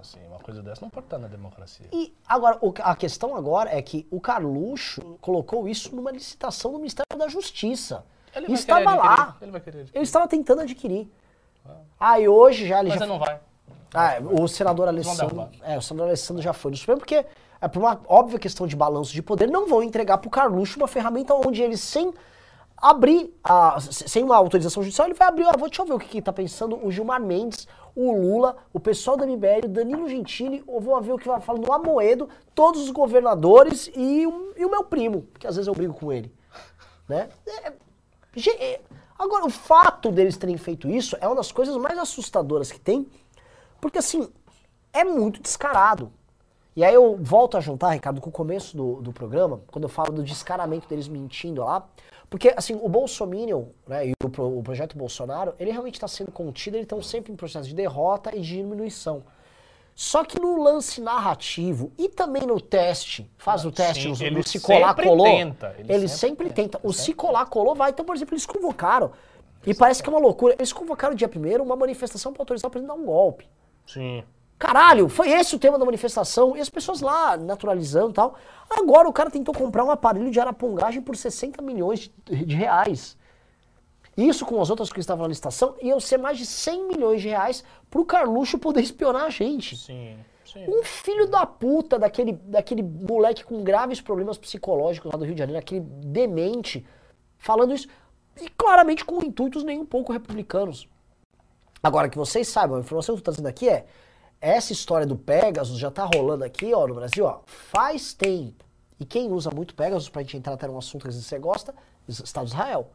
Assim, uma coisa dessa não pode estar na democracia. E agora, o- a questão agora é que o Carluxo colocou isso numa licitação do Ministério da Justiça. Ele estava lá. Ele vai querer adquirir. Ele estava tentando adquirir. Ah, e hoje já ele Mas já não vai. Ah, o senador Alessandro. É, o senador Alessandro já foi no Supremo, porque é por uma óbvia questão de balanço de poder, não vão entregar pro Carluxo uma ferramenta onde ele, sem abrir, a, sem uma autorização judicial, ele vai abrir, ah, vou, deixa eu ver o que, que tá pensando o Gilmar Mendes, o Lula, o pessoal da MBL, o Danilo Gentili, eu vou ver o que vai falando o Amoedo, todos os governadores e, o- e o meu primo, que às vezes eu brigo com ele. Né? É, é, Agora, o fato deles terem feito isso é uma das coisas mais assustadoras que tem, porque assim, é muito descarado. E aí eu volto a juntar, Ricardo, com o começo do, do programa, quando eu falo do descaramento deles mentindo lá, porque assim, o Bolsominion, né, e o, pro- o projeto Bolsonaro, ele realmente está sendo contido, eles estão sempre em processo de derrota e de diminuição. Só que no lance narrativo e também no teste, faz o teste, Sim, no, no se colar, sempre colou. tenta, ele ele, sempre sempre, tenta. O se colar, colou, vai. Então, por exemplo, eles convocaram, e parece que é uma loucura, eles convocaram dia primeiro uma manifestação para autorizar o presidente a dar um golpe. Sim. Caralho, foi esse o tema da manifestação, e as pessoas lá naturalizando e tal. Agora o cara tentou comprar um aparelho de arapongagem por 60 milhões de, de reais. Isso com as outras que estavam na licitação, iam ser mais de 100 milhões de reais pro Carluxo poder espionar a gente. Sim. Sim. Um filho da puta daquele, daquele moleque com graves problemas psicológicos lá do Rio de Janeiro, aquele demente, falando isso, e claramente com intuitos nem um pouco republicanos. Agora, que vocês saibam, a informação que eu tô trazendo aqui é, essa história do Pegasus já tá rolando aqui, ó, no Brasil, ó, faz tempo. E quem usa muito Pegasus, pra gente entrar até num assunto que você gosta, Estado de Israel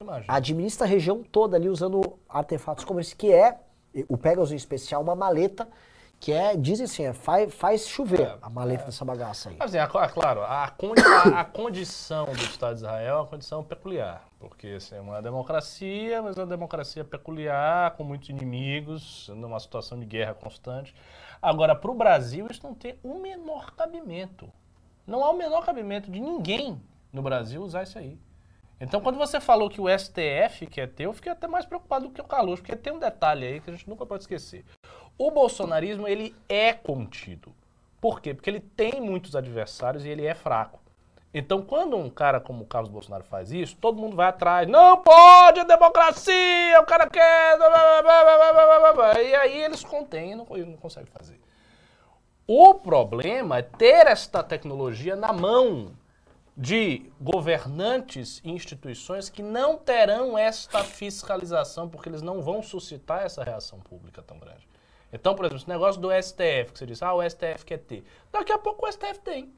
Imagina. administra a região toda ali usando artefatos como esse, que é, o Pegasus em especial, uma maleta que é, dizem assim, é, faz, faz chover a maleta dessa bagaça aí. Assim, a, a- claro, a, condi- a- a condição do Estado de Israel é uma condição peculiar, porque assim, é uma democracia, mas é uma democracia peculiar, com muitos inimigos, numa situação de guerra constante. Agora, para o Brasil, isso não tem o menor cabimento. Não há o menor cabimento de ninguém no Brasil usar isso aí. Então, quando você falou que o STF quer ter, eu fiquei até mais preocupado do que o Carlos, porque tem um detalhe aí que a gente nunca pode esquecer. O bolsonarismo, ele é contido. Por quê? Porque ele tem muitos adversários e ele é fraco. Então, quando um cara como o Carlos Bolsonaro faz isso, todo mundo vai atrás. Não pode, é democracia, o cara quer. E aí eles contêm e não, não conseguem fazer. O problema é ter esta tecnologia na mão de governantes e instituições que não terão esta fiscalização, porque eles não vão suscitar essa reação pública tão grande. Então, por exemplo, esse negócio do STF, que você disse, ah, o STF quer ter. Daqui a pouco o STF tem.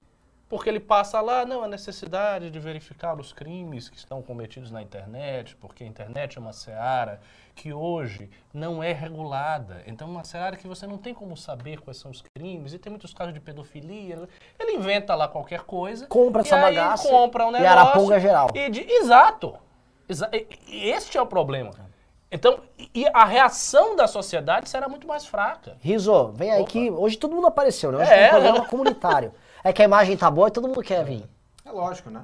Porque ele passa lá, não, a necessidade de verificar os crimes que estão cometidos na internet, porque a internet é uma seara que hoje não é regulada. Então, é uma seara que você não tem como saber quais são os crimes, e tem muitos casos de pedofilia. Ele inventa lá qualquer coisa. Compra e essa bagaça compra um e negócio. araponga geral. E de- exato. Exa- e- e este é o problema. Então, e a reação da sociedade será muito mais fraca. Riso, vem aí Opa. que hoje todo mundo apareceu, né? Hoje É. tem um programa [laughs] comunitário. É que a imagem tá boa e todo mundo quer vir. É lógico, né?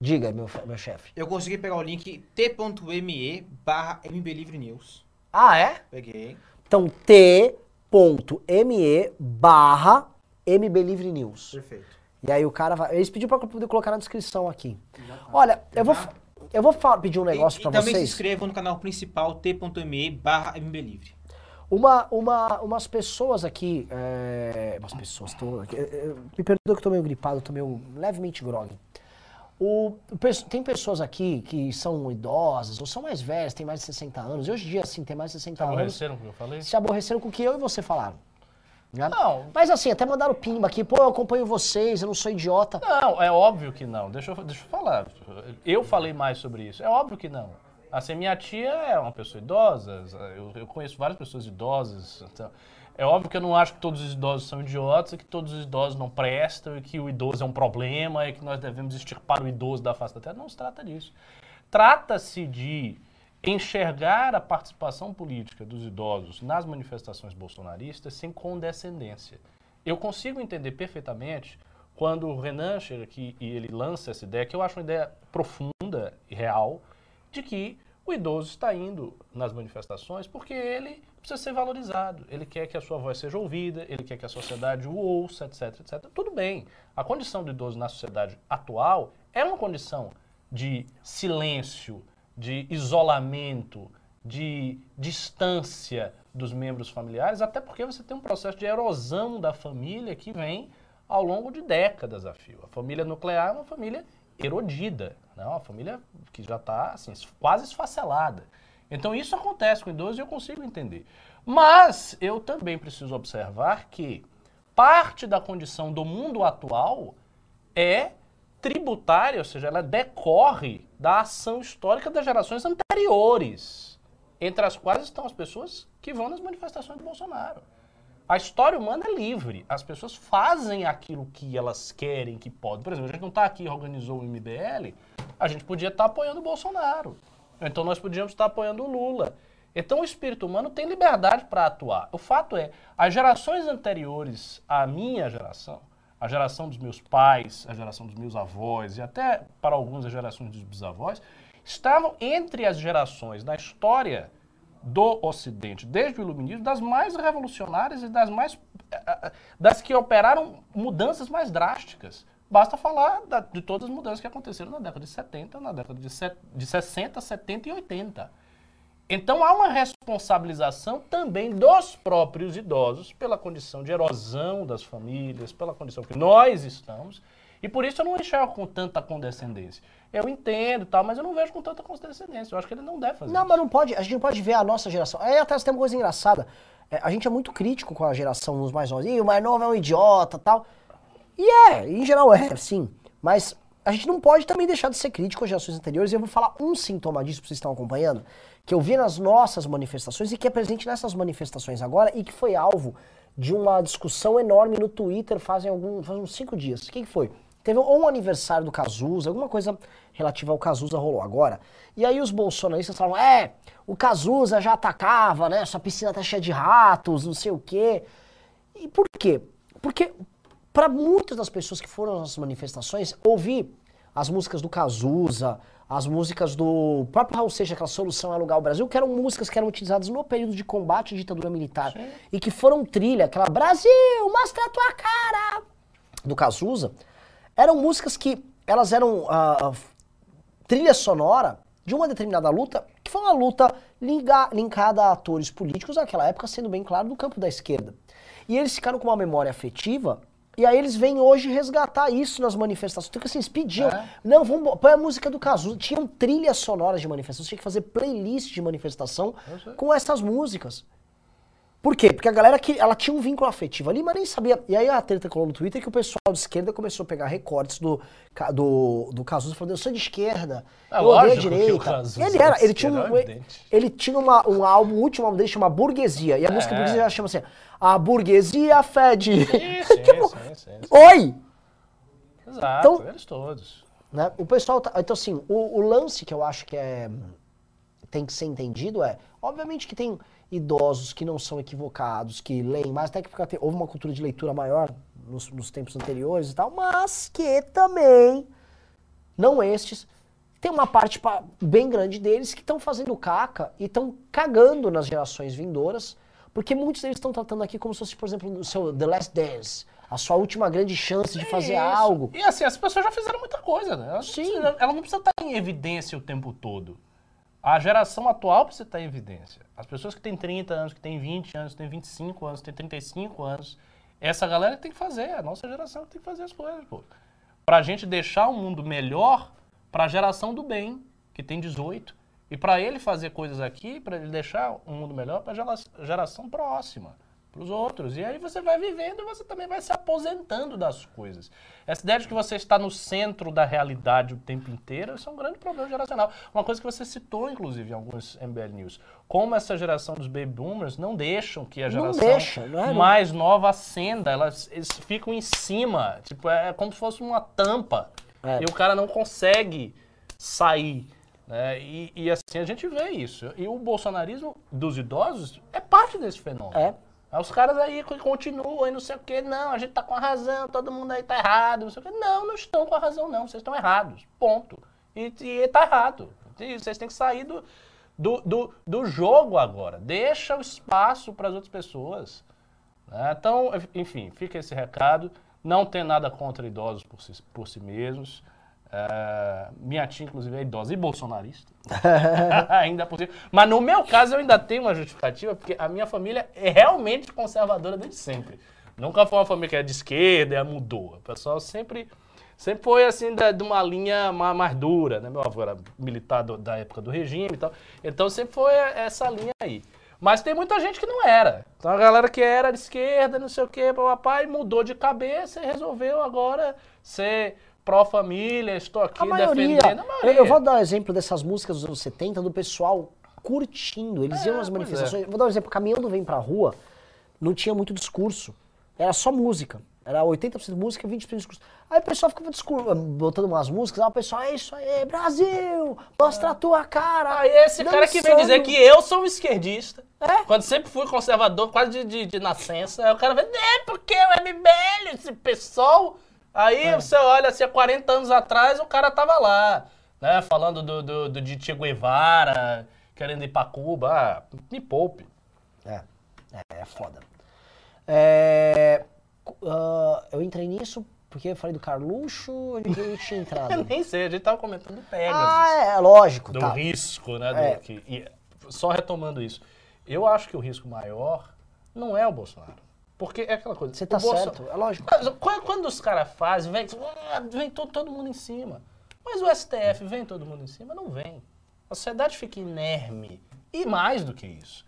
Diga, meu, meu chefe. Eu consegui pegar o link t.me barra mbLivreNews. Ah, é? Peguei. Então, t.me barra MBLivre News. Perfeito. E aí o cara vai. Eles pediram pra eu poder colocar na descrição aqui. Olha, eu vou, eu vou pedir um negócio e, pra e também se vocês. inscrevam no canal principal t.me barra mbLivre. Uma, uma, umas pessoas aqui. é, umas pessoas. Tô, é, é, me perdoa que eu tô meio gripado, tô meio levemente grog. O, tem pessoas aqui que são idosas, ou são mais velhas, têm mais de 60 anos. E hoje em dia, assim, tem mais de 60 anos. Aborreceram o que eu falei? Se aborreceram com o que eu e você falaram. né? Não. Mas assim, até mandaram pimba aqui, pô, eu acompanho vocês, eu não sou idiota. Não, é óbvio que não. Deixa eu, deixa eu falar. Eu falei mais sobre isso. É óbvio que não. Assim, minha tia é uma pessoa idosa, eu, eu conheço várias pessoas idosas. Então, é óbvio que eu não acho que todos os idosos são idiotas e que todos os idosos não prestam e que o idoso é um problema e que nós devemos extirpar o idoso da face da terra. Não se trata disso. Trata-se de enxergar a participação política dos idosos nas manifestações bolsonaristas sem condescendência. Eu consigo entender perfeitamente quando o Renan chega aqui e ele lança essa ideia, que eu acho uma ideia profunda e real, de que o idoso está indo nas manifestações porque ele precisa ser valorizado, ele quer que a sua voz seja ouvida, ele quer que a sociedade o ouça, etc, etc. Tudo bem. A condição do idoso na sociedade atual é uma condição de silêncio, de isolamento, de distância dos membros familiares, até porque você tem um processo de erosão da família que vem ao longo de décadas a fio. A família nuclear é uma família erodida, né? uma família que já está assim, quase esfacelada. Então isso acontece com idosos e eu consigo entender. Mas eu também preciso observar que parte da condição do mundo atual é tributária, ou seja, ela decorre da ação histórica das gerações anteriores, entre as quais estão as pessoas que vão nas manifestações do Bolsonaro. A história humana é livre. As pessoas fazem aquilo que elas querem, que podem. Por exemplo, a gente não está aqui organizou o MBL, a gente podia estar tá apoiando o Bolsonaro. Então nós podíamos estar tá apoiando o Lula. Então o espírito humano tem liberdade para atuar. O fato é, as gerações anteriores à minha geração, a geração dos meus pais, a geração dos meus avós e até para alguns a geração dos bisavós, estavam entre as gerações na história do Ocidente, desde o Iluminismo, das mais revolucionárias e das mais eh, eh, das que operaram mudanças mais drásticas. Basta falar da, de todas as mudanças que aconteceram na década de 70, na década de, set, de 60, 70 e 80. Então há uma responsabilização também dos próprios idosos pela condição de erosão das famílias, pela condição que nós estamos, e por isso eu não enxergo com tanta condescendência. Eu entendo tal, mas eu não vejo com tanta condescendência. Eu acho que ele não deve fazer Não, isso. mas não pode, a gente não pode ver a nossa geração. Aí até tem uma coisa engraçada. É, a gente é muito crítico com a geração dos mais novos. Ih, o mais novo é um idiota tal. E é, em geral é, sim. Mas a gente não pode também deixar de ser crítico com as gerações anteriores. E eu vou falar um sintoma disso, pra vocês estão acompanhando, que eu vi nas nossas manifestações e que é presente nessas manifestações agora e que foi alvo de uma discussão enorme no Twitter fazem, algum, faz uns cinco dias. O que, que foi? Teve ou um aniversário do Cazuza, alguma coisa relativa ao Cazuza rolou agora. E aí os bolsonaristas falavam, é, o Cazuza já atacava, né? Sua piscina tá cheia de ratos, não sei o quê. E por quê? Porque para muitas das pessoas que foram nas manifestações, ouvir as músicas do Cazuza, as músicas do próprio Raul Seixas, aquela solução é alugar o Brasil, que eram músicas que eram utilizadas no período de combate à ditadura militar Sim. e que foram trilha, aquela Brasil, mostra a tua cara, do Cazuza, eram músicas que elas eram ah, trilha sonora de uma determinada luta, que foi uma luta linga, linkada a atores políticos naquela época, sendo bem claro, do campo da esquerda. E eles ficaram com uma memória afetiva e aí eles vêm hoje resgatar isso nas manifestações. Então, assim, eles pediam, É. não, vamos põe a música do Cazuza. Tinham trilhas sonoras de manifestação, tinha que fazer playlist de manifestação sei. com essas músicas. Por quê? Porque a galera que ela tinha um vínculo afetivo ali, mas nem sabia. E aí a treta colou no Twitter que o pessoal de esquerda começou a pegar recortes do, do, do Cazuza falando, eu sou de esquerda, É eu odeio a direita. Ele é era, ele tinha um, é ele tinha uma, um álbum, o último álbum dele chama Burguesia. E a música É. burguesia chama assim, a burguesia fede. [laughs] Sim, Tipo, sim, sim, sim. Oi! Exato, Então- eles todos. Né? O pessoal tá, então assim, o, o lance que eu acho que é tem que ser entendido é, obviamente que tem idosos que não são equivocados, que leem mais, até que tem- houve uma cultura de leitura maior nos, nos tempos anteriores e tal, mas que também, não estes, tem uma parte pa- bem grande deles que estão fazendo caca e estão cagando nas gerações vindouras, porque muitos deles estão tratando aqui como se fosse, por exemplo, o seu The Last Dance, a sua última grande chance de fazer Isso. algo. E assim, as pessoas já fizeram muita coisa, né? Elas, Sim. Não precisa, ela não precisa estar em evidência o tempo todo. A geração atual precisa estar em evidência. As pessoas que têm 30 anos, que têm 20 anos, que têm 25 anos, que têm 35 anos, essa galera tem que fazer, a nossa geração tem que fazer as coisas, pô. Pra gente deixar o mundo melhor pra geração do bem, que tem 18. E pra ele fazer coisas aqui, pra ele deixar o mundo melhor pra gera- geração próxima. Para os outros. E aí você vai vivendo e você também vai se aposentando das coisas. Essa ideia de que você está no centro da realidade o tempo inteiro, isso é um grande problema geracional. Uma coisa que você citou, inclusive, em alguns MBL News. Como essa geração dos baby boomers não deixam que a geração deixa, não é? mais nova ascenda. Elas, eles ficam em cima. Tipo, é como se fosse uma tampa. É. E o cara não consegue sair. né? E, e assim a gente vê isso. E o bolsonarismo dos idosos é parte desse fenômeno. É. Aí os caras aí que continuam e não sei o quê, não, a gente tá com a razão, todo mundo aí tá errado, não sei o. Não, não estão com a razão, não, vocês estão errados. Ponto. E, e tá errado. E vocês têm que sair do, do, do, do jogo agora. Deixa o espaço para as outras pessoas. né? Então, enfim, fica esse recado. Não tem nada contra idosos por si, por si mesmos. É, minha tia, inclusive, é idosa e bolsonarista. [laughs] ainda cima. Mas no meu caso, eu ainda tenho uma justificativa, porque a minha família é realmente conservadora desde sempre. Nunca foi uma família que é de esquerda e mudou. O pessoal sempre, sempre foi assim, da- de uma linha ma- mais, dura. Né? Meu avô era militar do- da época do regime e tal. Então sempre foi essa linha aí. Mas tem muita gente que não era. Então a galera que era de esquerda, não sei o quê, papai, mudou de cabeça e resolveu agora ser pró-família, estou aqui A maioria. defendendo a Eu, maioria. eu vou dar um exemplo dessas músicas dos anos 70 do pessoal curtindo. Eles iam É, nas pois manifestações. Vou dar um exemplo. Caminhão do Vem Pra Rua não tinha muito discurso. Era só música. Era 80% música, 20% discurso. Aí o pessoal ficava botando umas músicas, aí o pessoal, é isso aí, Brasil, mostra a tua cara. Aí esse cara que vem dizer dançando." que eu sou um esquerdista, É. quando sempre fui conservador, quase de, de, de nascença, aí o cara vem, é porque o MBL, esse pessoal. Aí É. você olha, assim, há 40 anos atrás, o cara tava lá, né, falando do, do, do de Che Guevara, querendo ir pra Cuba. Ah, me poupe. É, é, é foda. É, ah, eu entrei nisso porque eu falei do Carluxo, onde que eu tinha [laughs] entrado? Eu nem sei, a gente tava comentando Pegasus. ah, é, lógico, do tá. risco, né? do É. que- e só retomando isso. Eu acho que o risco maior não é o Bolsonaro. Porque é aquela coisa. Você tá certo, é lógico. Quando, quando os caras fazem, vem, ah, vem todo, todo mundo em cima. Mas o STF vem todo mundo em cima? Não vem. A sociedade fica inerme. E mais do que isso.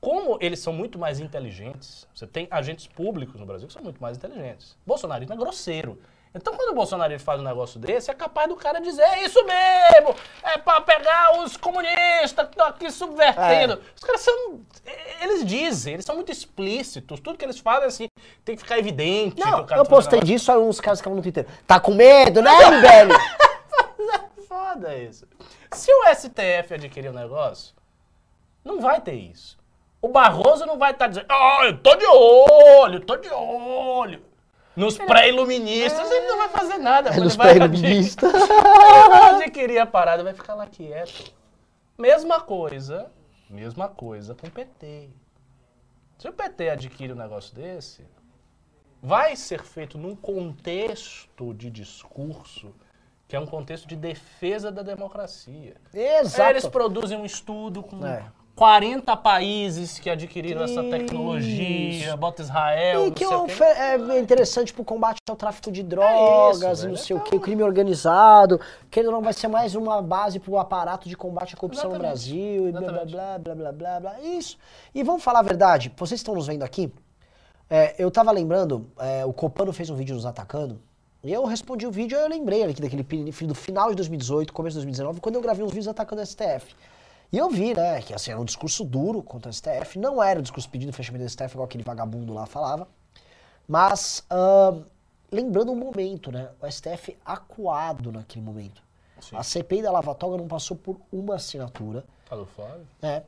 Como eles são muito mais inteligentes, você tem agentes públicos no Brasil que são muito mais inteligentes. Bolsonarismo é grosseiro. Então, quando o Bolsonaro faz um negócio desse, é capaz do cara dizer: é isso mesmo, é pra pegar os comunistas que estão aqui subvertendo. É. Os caras são. Eles dizem, eles são muito explícitos. Tudo que eles fazem, assim, tem que ficar evidente. Não, eu tá postei disso, aí uns caras ficavam no Twitter. Tá com medo, né, [laughs] MBL? [laughs] Foda isso. Se o STF adquirir o negócio, não vai ter isso. O Barroso não vai estar dizendo, ah, eu tô de olho, tô de olho. Nos pré-iluministas ele não vai fazer nada. É nos pré-iluministas. vai adquirir a parada, vai ficar lá quieto. Mesma coisa, mesma coisa com o PT. Se o PT adquire um negócio desse, vai ser feito num contexto de discurso que é um contexto de defesa da democracia. Exato. Aí eles produzem um estudo com É. 40 países que adquiriram essa tecnologia, bota Israel, E não que sei o ofe- quê. é interessante pro combate ao tráfico de drogas É isso, não sei o Então- que, o crime organizado, que não vai ser mais uma base pro aparato de combate à corrupção no Exatamente. Brasil e blá blá blá blá blá blá blá. Isso. E vamos falar a verdade, vocês estão nos vendo aqui, é, eu tava lembrando, é, o Copano fez um vídeo nos atacando, e eu respondi o vídeo, eu lembrei aqui daquele do final de 2018, começo de 2019, quando eu gravei uns vídeos atacando o STF. E eu vi, né, que assim, era um discurso duro contra o STF, não era um discurso pedindo fechamento do STF, igual aquele vagabundo lá falava, mas ahn, lembrando um momento, né, o STF acuado naquele momento. Sim. A CPI da Lava Toga não passou por uma assinatura, Falou Flávio? né?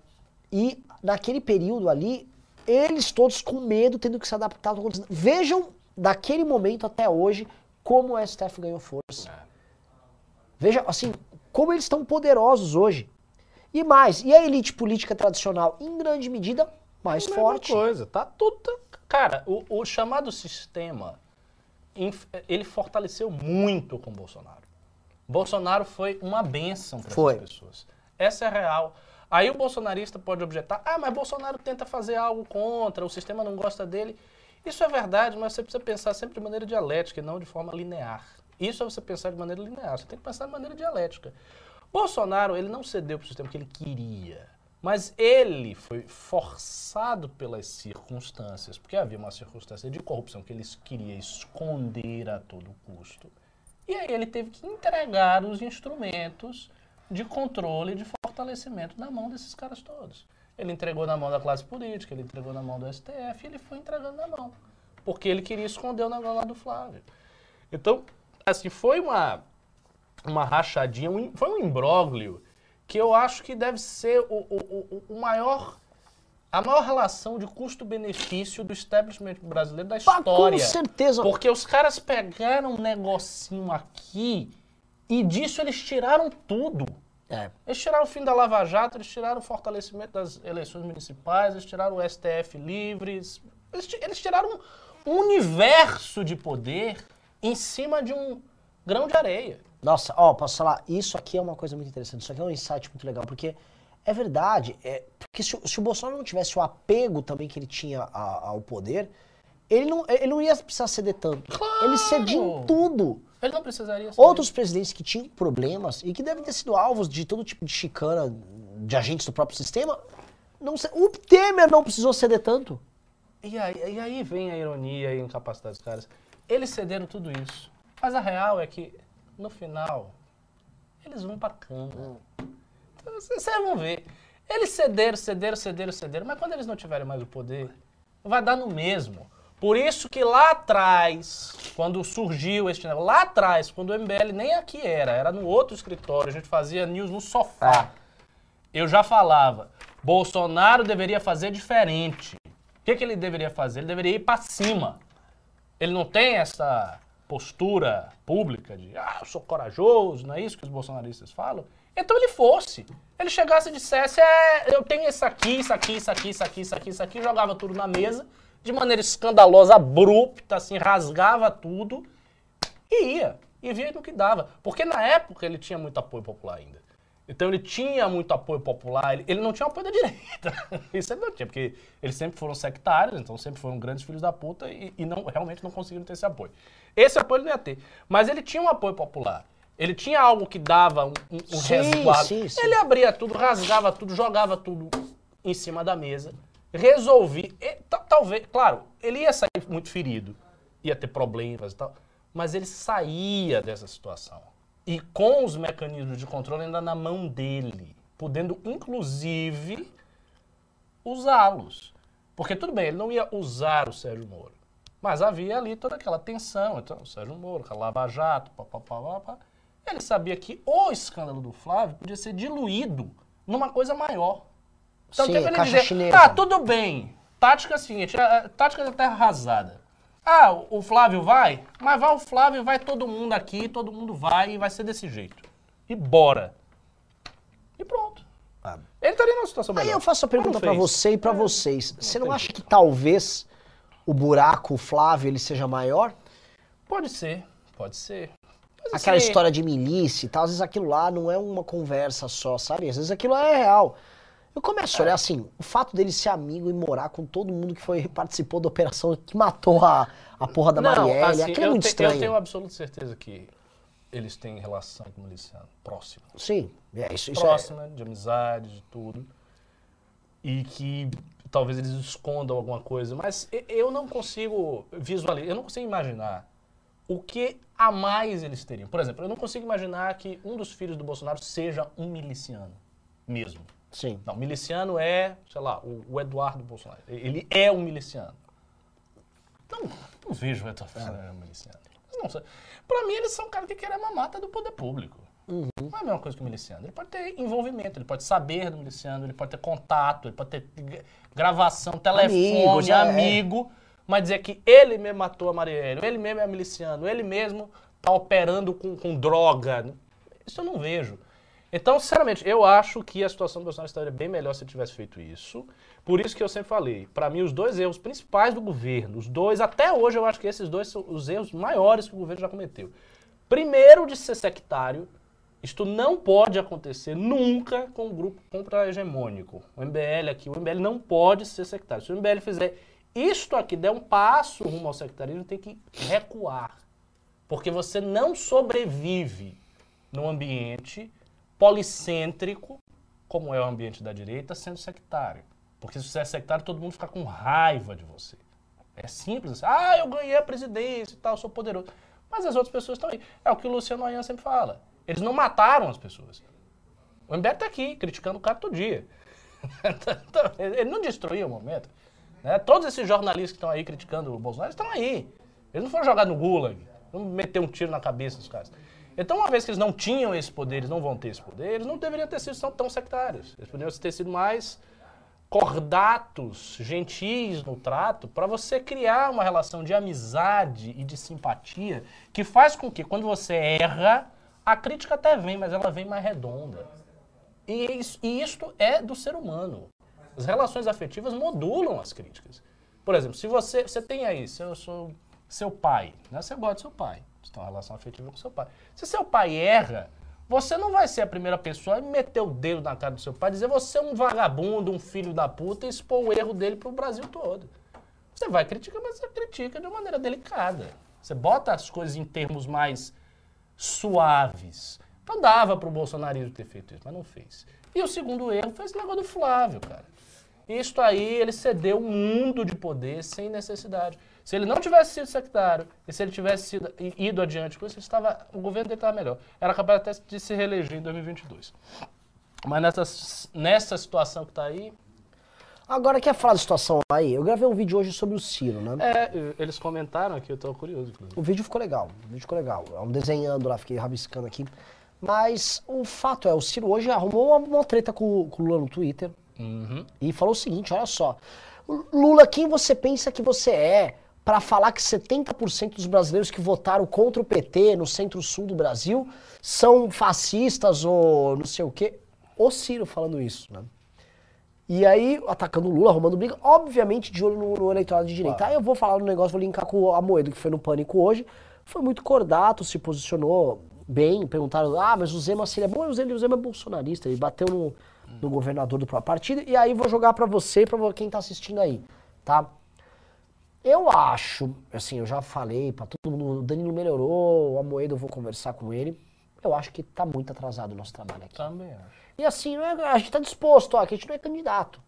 E naquele período ali, eles todos com medo, tendo que se adaptar. tá. Vejam, daquele momento até hoje, como o STF ganhou força. É. Veja, assim, como eles estão poderosos hoje. E mais, e a elite política tradicional, em grande medida, mais Mesma forte. coisa, tá tudo... Cara, o, o chamado sistema, ele fortaleceu muito com Bolsonaro. Bolsonaro foi uma benção para essas pessoas. Essa é real. Aí o bolsonarista pode objetar, ah, mas Bolsonaro tenta fazer algo contra, o sistema não gosta dele. Isso é verdade, mas você precisa pensar sempre de maneira dialética e não de forma linear. Isso é você pensar de maneira linear, você tem que pensar de maneira dialética. Bolsonaro, ele não cedeu para o sistema que ele queria. Mas ele foi forçado pelas circunstâncias, porque havia uma circunstância de corrupção que eles queriam esconder a todo custo. E aí ele teve que entregar os instrumentos de controle e de fortalecimento na mão desses caras todos. Ele entregou na mão da classe política, ele entregou na mão do STF, ele foi entregando na mão. Porque ele queria esconder o negócio lá do Flávio. Então, assim, foi uma, uma rachadinha, um, foi um imbróglio que eu acho que deve ser o, o, o, o maior a maior relação de custo-benefício do establishment brasileiro da Pá, história. com certeza. Porque os caras pegaram um negocinho aqui e disso eles tiraram tudo. É. Eles tiraram o fim da Lava Jato, eles tiraram o fortalecimento das eleições municipais, eles tiraram o STF livres, eles tiraram um universo de poder em cima de um grão de areia. Nossa, ó, posso falar? Isso aqui é uma coisa muito interessante. Isso aqui é um insight muito legal, porque é verdade. É, porque se, o- se o Bolsonaro não tivesse o apego também que ele tinha a- ao poder, ele não, ele não ia precisar ceder tanto. Claro! Ele cedia em tudo. Ele não precisaria ser. Outros presidentes que tinham problemas e que devem ter sido alvos de todo tipo de chicana de agentes do próprio sistema, não, o Temer não precisou ceder tanto. E aí, e aí vem a ironia e a incapacidade dos caras. Eles cederam tudo isso. Mas a real é que, no final, eles vão pra cama. Então, Vocês vão ver. Eles cederam, cederam, cederam, cederam, mas quando eles não tiverem mais o poder, vai dar no mesmo. Por isso que lá atrás, quando surgiu este negócio, lá atrás, quando o MBL nem aqui era, era no outro escritório, a gente fazia news no sofá. Eu já falava, Bolsonaro deveria fazer diferente. O que, que ele deveria fazer? Ele deveria ir pra cima. Ele não tem essa postura pública de, ah, eu sou corajoso, não é isso que os bolsonaristas falam? Então ele fosse. Ele chegasse e dissesse, é, eu tenho isso aqui, isso aqui, isso aqui, isso aqui, isso aqui, isso aqui, jogava tudo na mesa, de maneira escandalosa, abrupta, assim, rasgava tudo e ia. E via no que dava. Porque na época ele tinha muito apoio popular ainda. Então ele tinha muito apoio popular, ele, ele não tinha apoio da direita. [laughs] Isso ele não tinha, porque eles sempre foram sectários, então sempre foram grandes filhos da puta e, e não, realmente não conseguiram ter esse apoio. Esse apoio ele não ia ter. Mas ele tinha um apoio popular. Ele tinha algo que dava um, um, Sim, resguardo. sim, sim. Ele abria tudo, rasgava tudo, jogava tudo em cima da mesa, resolvia. e ta- talvez, claro, ele ia sair muito ferido, ia ter problemas e tal, mas ele saía dessa situação. E com os mecanismos de controle ainda na mão dele, podendo inclusive usá-los. Porque tudo bem, ele não ia usar o Sérgio Moro. Mas havia ali toda aquela tensão. Então, o Sérgio Moro, aquela Lava Jato, papapá. Ele sabia que o escândalo do Flávio podia ser diluído numa coisa maior. Então Sim, ele dizer, chinesa. ah, tudo bem. Tática seguinte, a- a tática da terra arrasada. Ah, o Flávio vai? Mas vai o Flávio, vai todo mundo aqui, todo mundo vai e vai ser desse jeito. E bora. E pronto. Ah. Ele estaria numa situação melhor. Aí eu faço a pergunta não pra fez. você e pra É. vocês. Você não acha jeito. que talvez o buraco, o Flávio, ele seja maior? Pode ser, pode ser. Mas, Aquela assim, história de milícia e tal, às vezes aquilo lá não é uma conversa só, sabe? Às vezes aquilo é real. Eu começo a olhar assim, o fato dele ser amigo e morar com todo mundo que foi participou da operação que matou a, a porra da Marielle, assim, aquilo é muito te- estranho. Eu tenho absoluta certeza que eles têm relação com o miliciano, próximo. Sim, é, isso, isso é... próxima, de amizade, de tudo. E que talvez eles escondam alguma coisa, mas eu não consigo visualizar, eu não consigo imaginar o que a mais eles teriam. Por exemplo, eu não consigo imaginar que um dos filhos do Bolsonaro seja um miliciano mesmo. Sim. Não, miliciano é, sei lá, o, o Eduardo Bolsonaro. Ele é um miliciano. Não, não vejo o Eduardo Bolsonaro um miliciano. Pra mim, eles são caras que querem a mamata do poder público. Uhum. Não é a mesma coisa que o miliciano. Ele pode ter envolvimento, ele pode saber do miliciano, ele pode ter contato, ele pode ter gravação, telefone, Amigos, é. amigo, mas dizer que ele mesmo matou a Marielle, ele mesmo é miliciano, ele mesmo tá operando com, com droga. Isso eu não vejo. Então, sinceramente, eu acho que a situação do Bolsonaro estaria bem melhor se ele tivesse feito isso. Por isso que eu sempre falei, para mim, os dois erros principais do governo, os dois, até hoje eu acho que esses dois são os erros maiores que o governo já cometeu. Primeiro, de ser sectário, isto não pode acontecer nunca com o grupo contra-hegemônico. O MBL aqui, o MBL não pode ser sectário. Se o MBL fizer isto aqui, der um passo rumo ao sectarismo, tem que recuar. Porque você não sobrevive num ambiente policêntrico como é o ambiente da direita, sendo sectário. Porque se você é sectário, todo mundo fica com raiva de você. É simples assim. Ah, eu ganhei a presidência e tal, sou poderoso. Mas as outras pessoas estão aí. É o que o Luciano Ayan sempre fala. Eles não mataram as pessoas. O MBL está aqui, criticando o cara todo dia. [laughs] Ele não destruiu o momento. Né? Todos esses jornalistas que estão aí criticando o Bolsonaro estão aí. Eles não foram jogar no Gulag. Não meter um tiro na cabeça dos caras. Então, uma vez que eles não tinham esse poder, eles não vão ter esse poder, eles não deveriam ter sido tão, tão sectários. Eles poderiam ter sido mais cordatos, gentis no trato, para você criar uma relação de amizade e de simpatia que faz com que, quando você erra, a crítica até vem, mas ela vem mais redonda. E isso, e isto é do ser humano. As relações afetivas modulam as críticas. Por exemplo, se você, você tem aí, se eu sou seu pai, né? você gosta do seu pai, você tem uma relação afetiva com seu pai. Se seu pai erra, você não vai ser a primeira pessoa a meter o dedo na cara do seu pai e dizer você é um vagabundo, um filho da puta e expor o erro dele para o Brasil todo. Você vai criticar, mas você critica de uma maneira delicada. Você bota as coisas em termos mais suaves. Então dava para o bolsonarismo ter feito isso, mas não fez. E o segundo erro foi esse negócio do Flávio, cara. Isto aí, ele cedeu um mundo de poder sem necessidade. Se ele não tivesse sido secretário, e se ele tivesse sido, ido adiante com isso, estava, o governo dele estava melhor. Era capaz até de se reeleger em 2022. Mas nessa, nessa situação que está aí... Agora, quer falar da situação aí? Eu gravei um vídeo hoje sobre o Ciro, né? É, eles comentaram aqui, eu estou curioso. Inclusive. O vídeo ficou legal, o vídeo ficou legal. Eu desenhando lá, fiquei rabiscando aqui. Mas o fato é, o Ciro hoje arrumou uma, uma treta com, com o Lula no Twitter. Uhum. E falou o seguinte, olha só. Lula, quem você pensa que você é para falar que 70% dos brasileiros que votaram contra o PT no centro-sul do Brasil são fascistas ou não sei o quê? O Ciro falando isso, né? E aí, atacando o Lula, arrumando briga, obviamente de olho no, no eleitorado de direita. Claro. Aí eu vou falar no negócio, vou linkar com a Moedo, que foi no Pânico hoje. Foi muito cordato, se posicionou bem, perguntaram, ah, mas o Zema seria bom, o Zema, o Zema é bolsonarista, ele bateu no, no governador do próprio partido, e aí vou jogar para você, para quem tá assistindo aí, tá? Eu acho, assim, eu já falei para todo mundo, o Danilo melhorou, o Amoedo eu vou conversar com ele. Eu acho que tá muito atrasado o nosso trabalho aqui. Também acho. E assim, é, a gente tá disposto, ó, que a gente não é candidato.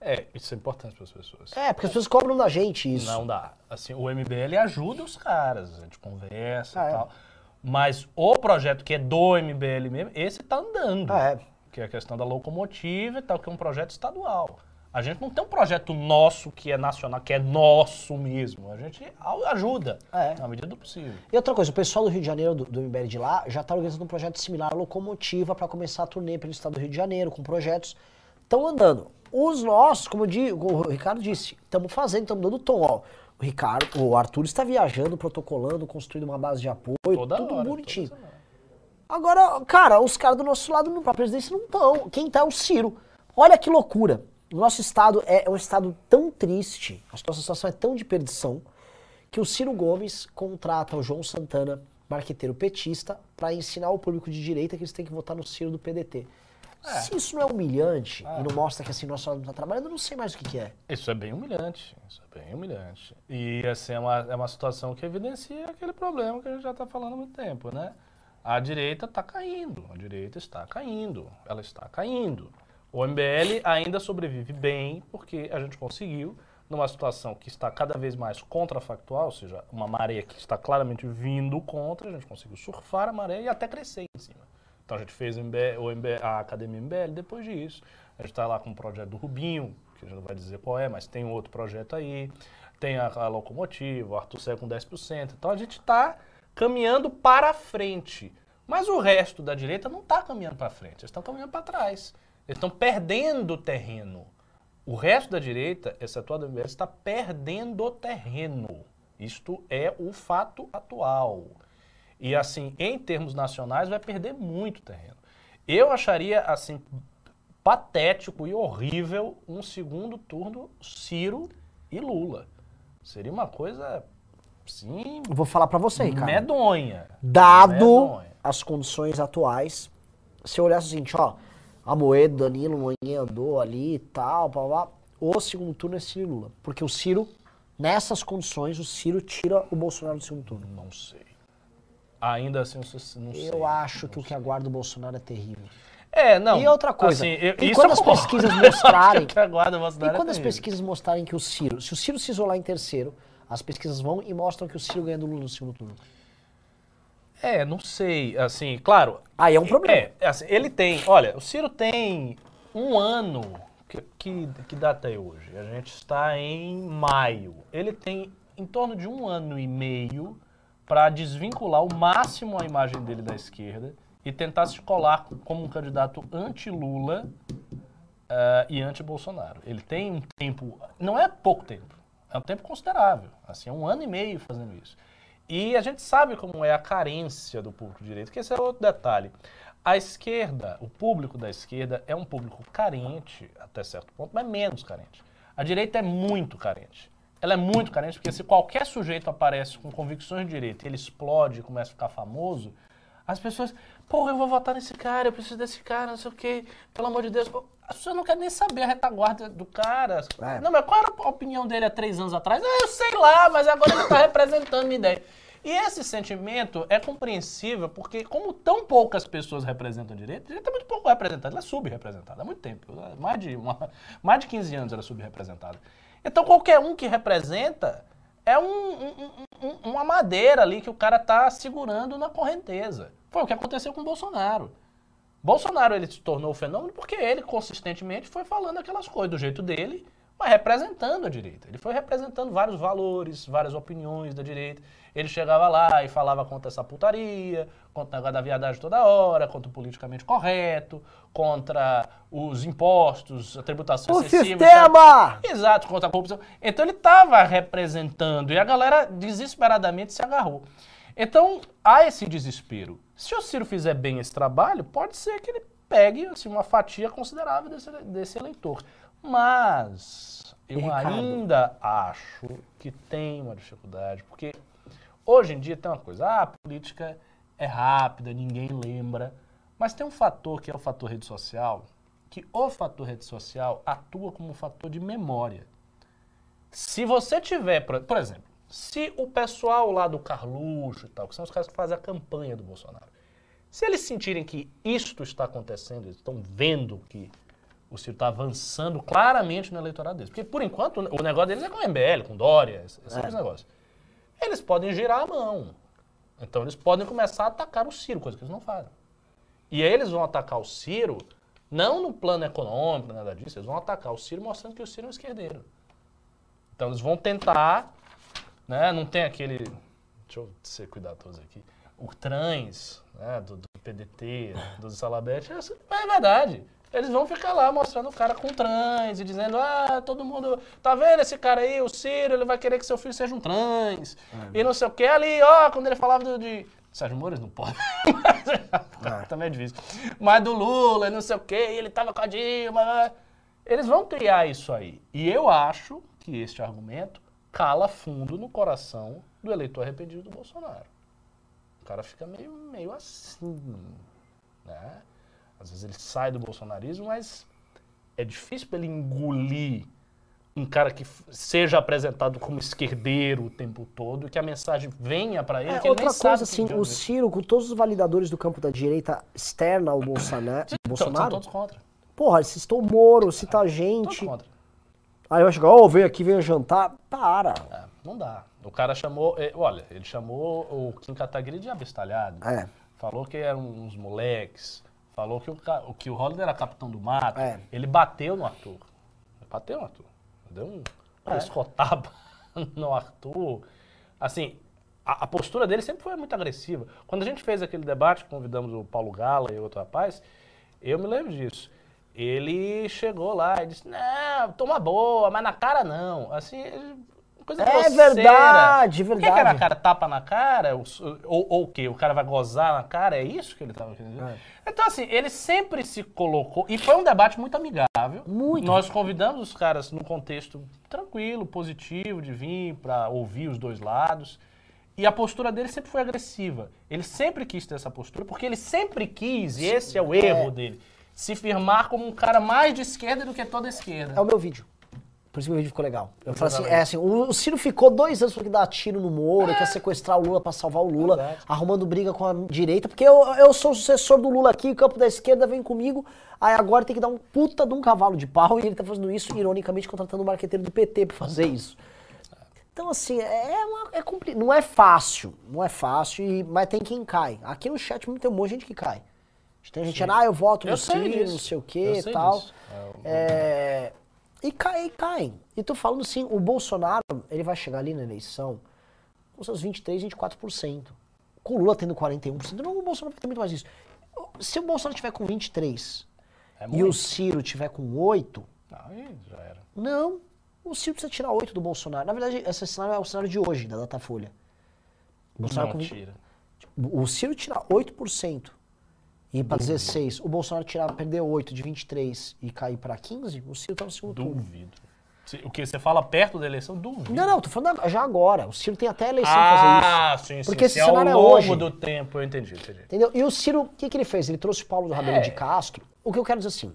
É, isso é importante para as pessoas. É, porque as pessoas cobram da gente isso. Não dá. Assim, o MBL ajuda os caras, a gente conversa ah, e é. tal. Mas o projeto que é do MBL mesmo, esse tá andando. Ah, é. Que é a questão da locomotiva e tal, que é um projeto estadual. A gente não tem um projeto nosso que é nacional, que é nosso mesmo. A gente ajuda, é. na medida do possível. E outra coisa, o pessoal do Rio de Janeiro, do, do MBL de lá, já está organizando um projeto similar à Locomotiva para começar a turnê pelo estado do Rio de Janeiro, com projetos. Estão andando. Os nossos, como digo, o Ricardo disse, estamos fazendo, estamos dando tom. Ó. O Ricardo, o Arthur está viajando, protocolando, construindo uma base de apoio, toda tudo hora, bonitinho. Agora, cara, os caras do nosso lado, para a presidência, não estão. Quem está é o Ciro. Olha que loucura. O nosso estado é um estado tão triste, a nossa situação é tão de perdição, que o Ciro Gomes contrata o João Santana, marqueteiro petista, para ensinar ao público de direita que eles têm que votar no Ciro do PDT. É. Se isso não é humilhante é. e não mostra que assim nosso lado não está trabalhando, eu não sei mais o que, que, é. Isso é bem humilhante. Isso é bem humilhante. E assim, é uma, é uma situação que evidencia aquele problema que a gente já está falando há muito tempo, né? A direita está caindo. A direita está caindo. Ela está caindo. O MBL ainda sobrevive bem porque a gente conseguiu, numa situação que está cada vez mais contrafactual, ou seja, uma maré que está claramente vindo contra, a gente conseguiu surfar a maré e até crescer em cima. Então a gente fez o MBL, a Academia MBL depois disso. A gente está lá com o projeto do Rubinho, que a gente não vai dizer qual é, mas tem outro projeto aí. Tem a, a Locomotiva, o Arthur Cé com 10%. Então a gente está caminhando para frente. Mas o resto da direita não está caminhando para frente, eles estão caminhando para trás. Eles estão perdendo terreno. O resto da direita, excetuado o MBL, está perdendo terreno. Isto é o fato atual. E assim, em termos nacionais, vai perder muito terreno. Eu acharia assim patético e horrível um segundo turno Ciro e Lula. Seria uma coisa sim, vou falar para você, cara. Medonha. Dado medonha. as condições atuais, se eu olhasse o seguinte, ó, Amoedo, Danilo, Manhã andou ali e tal, blá, blá. O segundo turno é Ciro e Lula. Porque o Ciro, nessas condições, o Ciro tira o Bolsonaro do segundo turno. Não sei. Ainda assim, não sei. Eu acho que o que aguarda o Bolsonaro é terrível. É, não. E outra coisa, assim, eu- e quando [laughs] eu as concordo. pesquisas mostrarem- que a guarda E Bolsonaro é quando as terrível. pesquisas mostrarem que o Ciro, se o Ciro se isolar em terceiro, as pesquisas vão e mostram que o Ciro ganha do Lula no segundo turno. É, não sei, assim, claro. Aí é um problema. É, é assim, ele tem, olha, o Ciro tem um ano, que, que, que data é hoje? A gente está em maio. Ele tem em torno de um ano e meio para desvincular o máximo a imagem dele da esquerda e tentar se colar como um candidato anti-Lula eh, e anti-Bolsonaro. Ele tem um tempo, não é pouco tempo, é um tempo considerável, assim, é um ano e meio fazendo isso. E a gente sabe como é a carência do público de direita, que esse é outro detalhe. A esquerda, o público da esquerda é um público carente, até certo ponto, mas menos carente. A direita é muito carente. Ela é muito carente porque se qualquer sujeito aparece com convicções de direita, ele explode e começa a ficar famoso, as pessoas, porra, eu vou votar nesse cara, eu preciso desse cara, não sei o quê, pelo amor de Deus. As pessoas não querem nem saber a retaguarda do cara. É. Não, mas qual era a opinião dele há três anos atrás? Ah, eu sei lá, mas agora ele está representando minha ideia. E esse sentimento é compreensível porque, como tão poucas pessoas representam a direita, a direita é muito pouco representada, ela é subrepresentada há muito tempo. Mais de, uma, mais de 15 anos ela é subrepresentada. Então, qualquer um que representa é um- um- um- uma madeira ali que o cara está segurando na correnteza. Foi o que aconteceu com o Bolsonaro. Bolsonaro ele se tornou fenômeno porque ele consistentemente foi falando aquelas coisas do jeito dele, mas representando a direita. Ele foi representando vários valores, várias opiniões da direita. Ele chegava lá e falava contra essa putaria, contra o negócio da viadagem toda hora, contra o politicamente correto, contra os impostos, a tributação O excessiva. sistema! Exato, contra a corrupção. Então ele estava representando e a galera desesperadamente se agarrou. Então há esse desespero. Se o Ciro fizer bem esse trabalho, pode ser que ele pegue assim, uma fatia considerável desse, desse eleitor. Mas eu Ricardo. ainda acho que tem uma dificuldade, porque hoje em dia tem uma coisa, ah, a política é rápida, ninguém lembra. Mas tem um fator que é o fator rede social, que o fator rede social atua como um fator de memória. Se você tiver, por, por exemplo, se o pessoal lá do Carluxo e tal, que são os caras que fazem a campanha do Bolsonaro, se eles sentirem que isto está acontecendo, eles estão vendo que o Ciro está avançando claramente no eleitorado deles. Porque, por enquanto, o negócio deles é com o MBL, com Dória, esses esses negócios. Eles podem girar a mão. Então, eles podem começar a atacar o Ciro, coisa que eles não fazem. E aí eles vão atacar o Ciro, não no plano econômico, nada disso, eles vão atacar o Ciro mostrando que o Ciro é um esquerdeiro. Então eles vão tentar, né? Não tem aquele. Deixa eu ser cuidadoso aqui. O trans, né? Do, do PDT, do Salabete, isso é verdade. Eles vão ficar lá mostrando o cara com trans e dizendo: ah, todo mundo. Tá vendo esse cara aí, o Ciro, ele vai querer que seu filho seja um trans. E não sei o que. Ali, ó, quando ele falava do, de. Sérgio Moro, não pode. Mas, [laughs] Também é difícil. Mas do Lula, e não sei o que, ele tava com a Dilma. Eles vão criar isso aí. E eu acho que este argumento cala fundo no coração do eleitor arrependido do Bolsonaro. O cara fica meio, meio assim, né? Às vezes ele sai do bolsonarismo, mas é difícil para ele engolir um cara que seja apresentado como esquerdeiro o tempo todo que a mensagem venha para ele, É, que ele outra coisa, assim, de o. Ciro, com todos os validadores do campo da direita externa ao [coughs] Bolsonaro, Então, Bolsonaro São todos contra. porra, citou o Moro, cita Todos gente. contra. Aí vai chegar, ó, vem aqui, vem jantar. Para. É, não dá. O cara chamou, eh, olha, ele chamou o Kim Kataguiri de abestalhado. É. Falou que eram uns moleques. Falou que o, que o Holliday era capitão do mato. É. Ele bateu no Arthur. Bateu no Arthur. Deu um É. escotaba [laughs] no Arthur. Assim, a, a postura dele sempre foi muito agressiva. Quando a gente fez aquele debate, convidamos o Paulo Gala e outro rapaz, eu me lembro disso. Ele chegou lá e disse, não, toma boa, mas na cara não. Assim, coisa É grosseira. verdade, Por que, que é verdade. na cara tapa na cara? Ou, ou, ou o quê? O cara vai gozar na cara? É isso que ele estava querendo dizer? Então, assim, ele sempre se colocou. E foi um debate muito amigável. Muito. Nós convidamos os caras num contexto tranquilo, positivo, de vir para ouvir os dois lados. E a postura dele sempre foi agressiva. Ele sempre quis ter essa postura, porque ele sempre quis, e esse é o erro dele, se firmar como um cara mais de esquerda do que toda esquerda. É o meu vídeo. Por isso que o vídeo ficou legal. Eu falei assim, é assim, o, Ciro ficou dois anos falando que dá tiro no Moro, quer sequestrar o Lula pra salvar o Lula, Verdade. arrumando briga com a direita, porque eu, eu sou o sucessor do Lula aqui, o campo da esquerda vem comigo, aí agora tem que dar um puta de um cavalo de pau, e ele tá fazendo isso, ironicamente, contratando um marqueteiro do PT pra fazer isso. Então, assim, é, uma, é compli- não é fácil, não é fácil, e- mas tem quem cai. Aqui no chat tem um monte de gente que cai. Tem gente, ah, eu voto no Eu Ciro, não sei o que e tal. É, É, e caem, caem. E tô falando assim, o Bolsonaro, ele vai chegar ali na eleição com seus 23, 24%. Com o Lula tendo 41%, não, o Bolsonaro vai ter muito mais isso. Se o Bolsonaro tiver com 23 É e o Ciro tiver com 8, Não, aí já era. não, o Ciro precisa tirar 8 do Bolsonaro. Na verdade, esse cenário é o cenário de hoje, da Datafolha. O Bolsonaro Não, com tira. o Ciro tirar 8% e pra 16, o Bolsonaro tirar, perder 8 de 23 e cair pra 15, o Ciro tá no segundo turno. Duvido. O que você fala perto da eleição, duvido. Não, não, tô falando já agora. O Ciro tem até a eleição pra fazer isso. Ah, sim, sim. Porque esse Se ao cenário é longo hoje. do tempo, eu entendi, entendi. Entendeu? E o Ciro, o que, que ele fez? Ele trouxe o Paulo do Rabelo É. de Castro. O que eu quero dizer assim,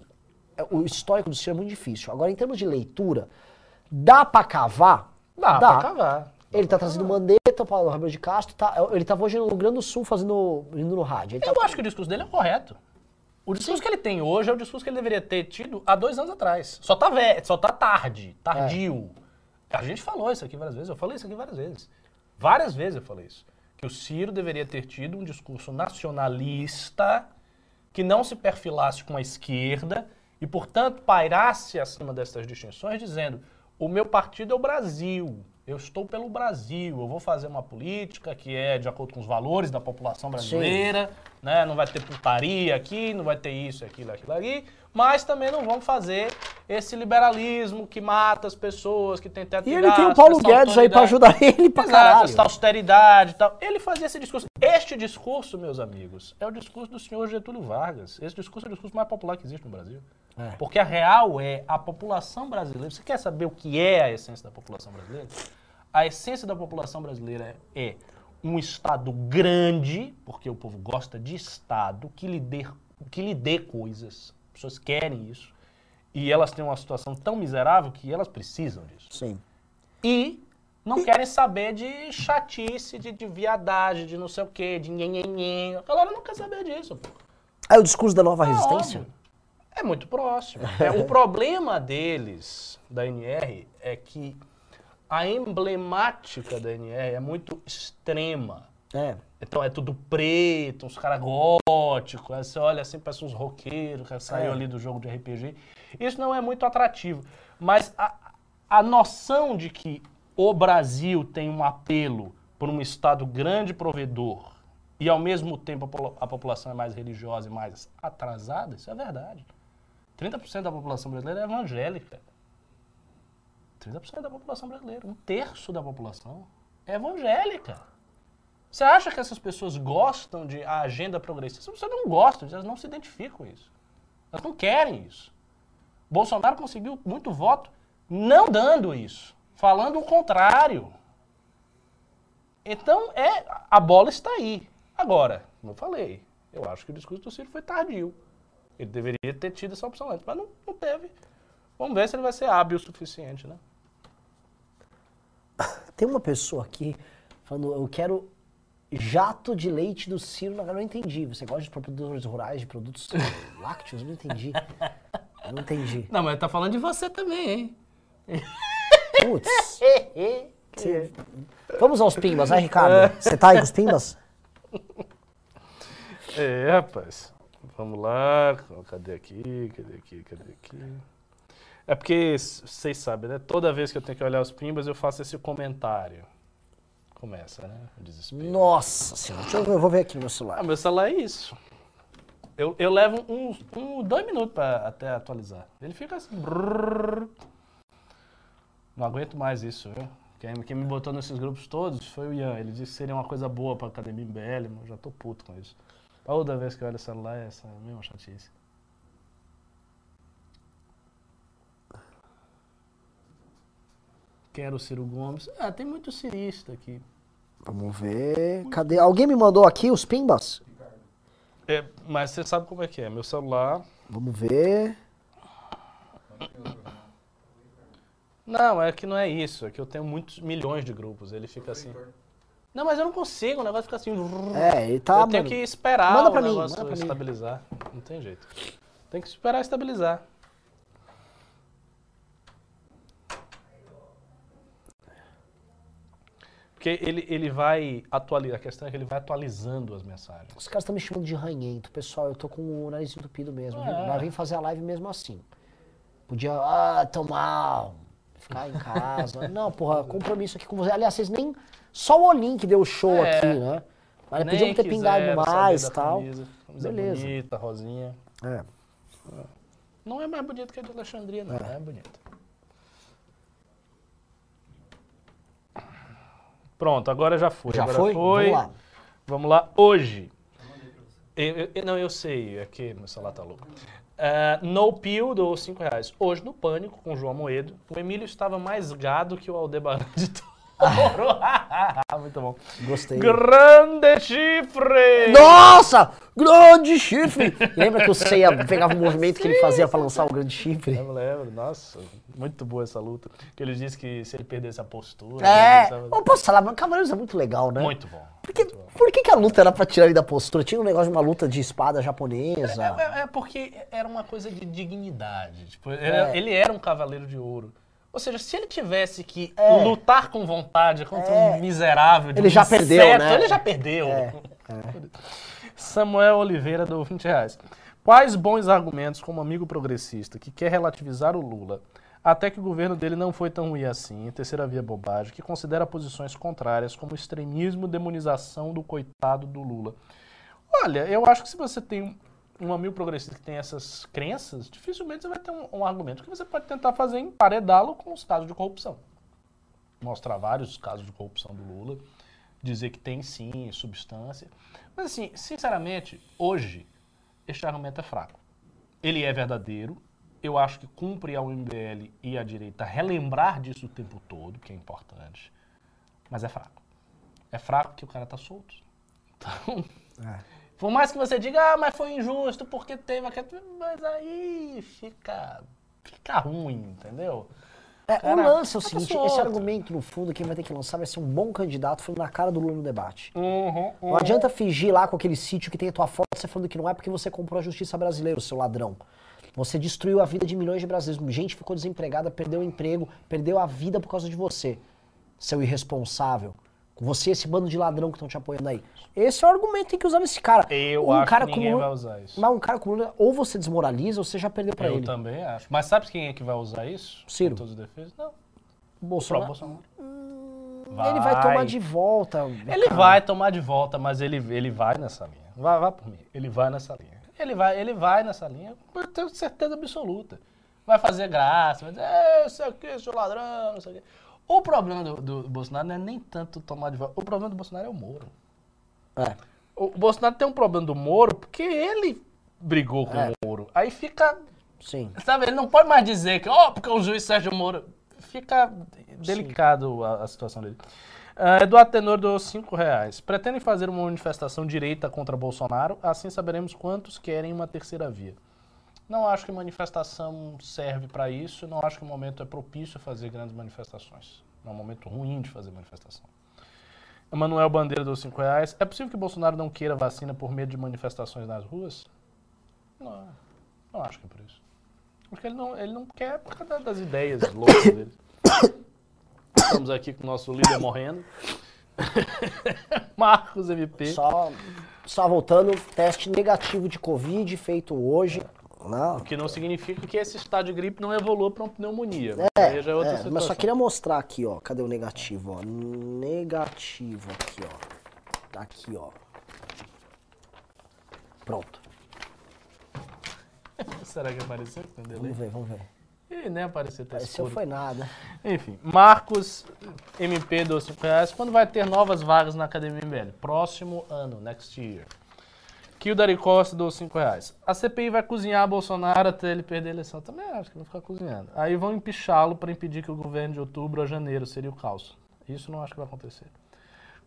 é, o histórico do Ciro é muito difícil. Agora, em termos de leitura, dá pra cavar? Dá, pra cavar. Ele tá trazendo Mandetta, o Paulo Rabelo de Castro, tá, ele tava hoje no Rio Grande do Sul fazendo, indo no rádio. Tá- Eu acho que o discurso dele é correto. O discurso que ele tem hoje é o discurso que ele deveria ter tido há dois anos atrás. Só tá velho, só tá tarde, tardio. A gente falou isso aqui várias vezes, eu falei isso aqui várias vezes. Várias vezes eu falei isso. Que o Ciro deveria ter tido um discurso nacionalista que não se perfilasse com a esquerda e, portanto, pairasse acima dessas distinções, dizendo: o meu partido é o Brasil, eu estou pelo Brasil, eu vou fazer uma política que é de acordo com os valores da população brasileira, né? não vai ter putaria aqui, não vai ter isso, aquilo, aquilo ali, mas também não vamos fazer esse liberalismo que mata as pessoas, que tem teto E ele tem o Paulo Guedes aí autoridade. ajudar [laughs] ele Exato, caralho. essa austeridade e tal. Ele fazia esse discurso. Este discurso, meus amigos, é o discurso do senhor Getúlio Vargas. Esse discurso é o discurso mais popular que existe no Brasil. É. Porque a real é a população brasileira. Você quer saber o que é a essência da população brasileira? A essência da população brasileira é um Estado grande, porque o povo gosta de Estado, que lhe dê, que lhe dê coisas. As pessoas querem isso. E elas têm uma situação tão miserável que elas precisam disso Sim. e não querem saber de chatice, de, de viadagem, de não sei o quê, de nhenhenhen. A galera não quer saber disso, pô. Aí o discurso da nova É resistência? óbvio. É muito próximo. [laughs] É, o problema deles, da NR, é que a emblemática da NR é muito extrema. É. Então é tudo preto, uns caras góticos, aí você olha assim, parece uns roqueiros que saiu É. ali do jogo de RPG. Isso não é muito atrativo. Mas a, a noção de que o Brasil tem um apelo por um Estado grande provedor e ao mesmo tempo a, população é mais religiosa e mais atrasada, isso é verdade. 30% da população brasileira é evangélica. 30% da população brasileira, um terço da população é evangélica. Você acha que essas pessoas gostam de a agenda progressista? Você não gosta, elas não se identificam com isso. Elas não querem isso. Bolsonaro conseguiu muito voto não dando isso, falando o contrário. Então, é, a bola está aí. Agora, como eu falei, eu acho que o discurso do Ciro foi tardio. Ele deveria ter tido essa opção antes, mas não, não teve. Vamos ver se ele vai ser hábil o suficiente, né? [laughs] Tem uma pessoa aqui falando, eu quero jato de leite do Ciro. Eu não entendi. Você gosta de produtores rurais, de produtos [laughs] lácteos? Eu não entendi. Eu não entendi. Não, mas tá falando de você também, hein? Putz. [laughs] Você- Vamos aos pimbas, né, Ricardo? Você tá aí com os pimbas? É, rapaz. Vamos lá. Cadê aqui? Cadê aqui? Cadê aqui? É porque vocês sabem, né? Toda vez que eu tenho que olhar os pimbas, eu faço esse comentário. Começa, né? O desespero. Nossa senhora. Deixa eu, vou ver aqui no meu celular. Ah, meu celular é isso. Eu, eu levo uns um, dois minutos pra até atualizar. Ele fica assim. brrr. Não aguento mais isso, viu? Quem, quem me botou nesses grupos todos foi o Ian. Ele disse que seria uma coisa boa pra Academia MBL, mas eu já tô puto com isso. Toda vez que eu olho o celular é essa mesma chatice. Quero o Ciro Gomes. Ah, tem muito cirista aqui. Vamos ver. Cadê? Alguém me mandou aqui os pimbas? É, mas você sabe como é que é. Meu celular. Vamos ver. Não, é que não é isso. É que eu tenho muitos milhões de grupos. Ele fica assim. Não, mas eu não consigo. O negócio fica assim. É, ele tá. eu tenho que esperar Manda o pra mim, negócio pra mim. estabilizar. Não tem jeito. Tem que esperar estabilizar. Porque ele, ele vai atualizar. A questão é que ele vai atualizando as mensagens. Os caras estão me chamando de ranhento. Pessoal, eu tô com o nariz entupido mesmo. É. Mas vim fazer a live mesmo assim. Podia, ah, tô mal. Ficar em casa. [laughs] não, porra, compromisso aqui com você. Aliás, vocês nem. Só o Olim que deu show É. aqui, né? Mas podiam ter pingado saber mais e tal. Camisa, camisa Beleza. bonita, rosinha. É. Não é mais bonito que a de Alexandria, não. É, bonito. Pronto, agora já foi. Já agora foi? foi. Vamos lá. Vamos lá. Hoje. Eu- eu- não, eu sei, é que meu celular tá louco. Uh, no Pio do 5 reais. Hoje no Pânico, com o João Moedo, o Emílio estava mais gado que o Aldebaran de Touro. [laughs] Muito bom. Gostei. Grande chifre! Nossa! Grande chifre! Lembra que o Seiya pegava o movimento que ele fazia pra lançar o grande chifre? Eu lembro, nossa, muito boa essa luta. Que ele disse que se ele perdesse a postura. É. precisava- Eu posso falar, mas Cavaleiros é muito legal, né? Muito bom. Porque, muito bom. por que, que a luta era pra tirar ele da postura? Tinha um negócio de uma luta de espada japonesa. É, é- é porque era uma coisa de dignidade. Tipo, ele, É. ele era um cavaleiro de ouro. Ou seja, se ele tivesse que É. lutar com vontade contra É. um miserável de Ele um já perdeu, inseto, né? Ele já perdeu. É, Samuel Oliveira do 20 reais. Quais bons argumentos como amigo progressista que quer relativizar o Lula até que o governo dele não foi tão ruim assim, terceira via bobagem, que considera posições contrárias como extremismo, demonização do coitado do Lula? Olha, eu acho que se você tem um- amigo progressista que tem essas crenças, dificilmente você vai ter um, um argumento que você pode tentar fazer emparedá-lo com os casos de corrupção. Mostrar vários casos de corrupção do Lula, dizer que tem sim substância. Mas assim, sinceramente, hoje, este argumento é fraco. Ele é verdadeiro. Eu acho que cumpre ao MBL e à direita relembrar disso o tempo todo, que é importante. Mas é fraco. É fraco porque o cara tá solto. [laughs] Então, por mais que você diga, ah, mas foi injusto porque teve aquele. Mas aí fica. Fica ruim, entendeu? É, o Cara, lance é o seguinte, esse argumento, no fundo, quem vai ter que lançar vai ser um bom candidato falando na cara do Lula no debate. Uhum, Não adianta fingir lá com aquele sítio que tem a tua foto, você falando que não é porque você comprou a justiça brasileira, seu ladrão. Você destruiu a vida de milhões de brasileiros. Gente ficou desempregada, perdeu o emprego, perdeu a vida por causa de você, seu irresponsável. Você e esse bando de ladrão que estão te apoiando aí. Esse é o argumento que tem que usar nesse cara. Eu Um acho cara que como ninguém Lula- vai usar isso. Mas um cara como ou você desmoraliza ou você já perdeu pra Eu ele. também acho. Mas sabe quem é que vai usar isso? Ciro. Todos os defeitos? Não. O O Bolsonaro, próprio Bolsonaro. ele vai tomar de volta. Ele cara. vai tomar de volta, mas ele, ele vai nessa linha. Vai, vai por mim. Ele vai nessa linha. Ele vai, ele vai nessa linha, eu tenho certeza absoluta. Vai fazer graça, vai dizer, é, isso aqui, seu ladrão, não sei o quê. O problema do, do Bolsonaro não é nem tanto tomar de volta. O problema do Bolsonaro é o Moro. É. O Bolsonaro tem um problema do Moro porque ele brigou com É. o Moro. Aí fica Sim. Sabe, ele não pode mais dizer que, ó, porque o juiz Sérgio Moro. Fica delicado a, a situação dele. Ah, Eduardo Tenor dos 5 reais. Pretendem fazer uma manifestação direita contra Bolsonaro, assim saberemos quantos querem uma terceira via. Não acho que manifestação serve para isso, não acho que o momento é propício a fazer grandes manifestações. É um momento ruim de fazer manifestação. Emanuel Bandeira dos 5 reais. É possível que Bolsonaro não queira vacina por medo de manifestações nas ruas? Não, não acho que é por isso. Porque ele não, ele não quer por causa das ideias [coughs] loucas dele. Estamos aqui com o nosso líder morrendo. [laughs] Marcos MP. Só, só voltando, teste negativo de Covid feito hoje. Não. O que não significa que esse estado de gripe não evolua para uma pneumonia. É, já é é, mas só queria mostrar aqui, ó. Cadê o negativo, ó? Negativo aqui, ó. Tá aqui, ó. Pronto. [laughs] Será que apareceu? Vamos ver, vamos ver. Ih, nem apareceu. Tá Apareceu escuro. foi nada. Enfim, Marcos MP dos 5 reais. Quando vai ter novas vagas na Academia MBL? Próximo ano, next year. Kildare Costa dos 5 reais. A CPI vai cozinhar Bolsonaro até ele perder a eleição. Também acho que vão ficar cozinhando. Aí vão empichá-lo para impedir que o governo de outubro a janeiro seria o caos. Isso não acho que vai acontecer.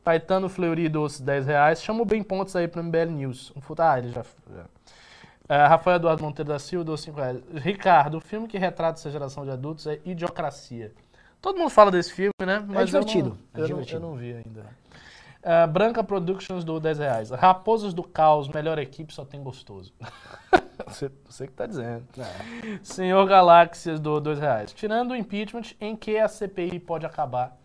Caetano Fleury dos 10 reais. Chama o Bem Pontos aí para MBL News. Um Ah, ele já... já. É, Rafael Eduardo Monteiro da Silva dos 5 reais. Ricardo, o filme que retrata essa geração de adultos é Idiocracia. Todo mundo fala desse filme, né? Mas divertido, Eu é não, eu, divertido. Não, eu não vi ainda. Ah, Branca Productions do 10 reais. Raposas do Caos, melhor equipe, só tem gostoso. [laughs] você, você que tá dizendo. É. Senhor Galáxias do 2 reais. Tirando o impeachment, em que a CPI pode acabar?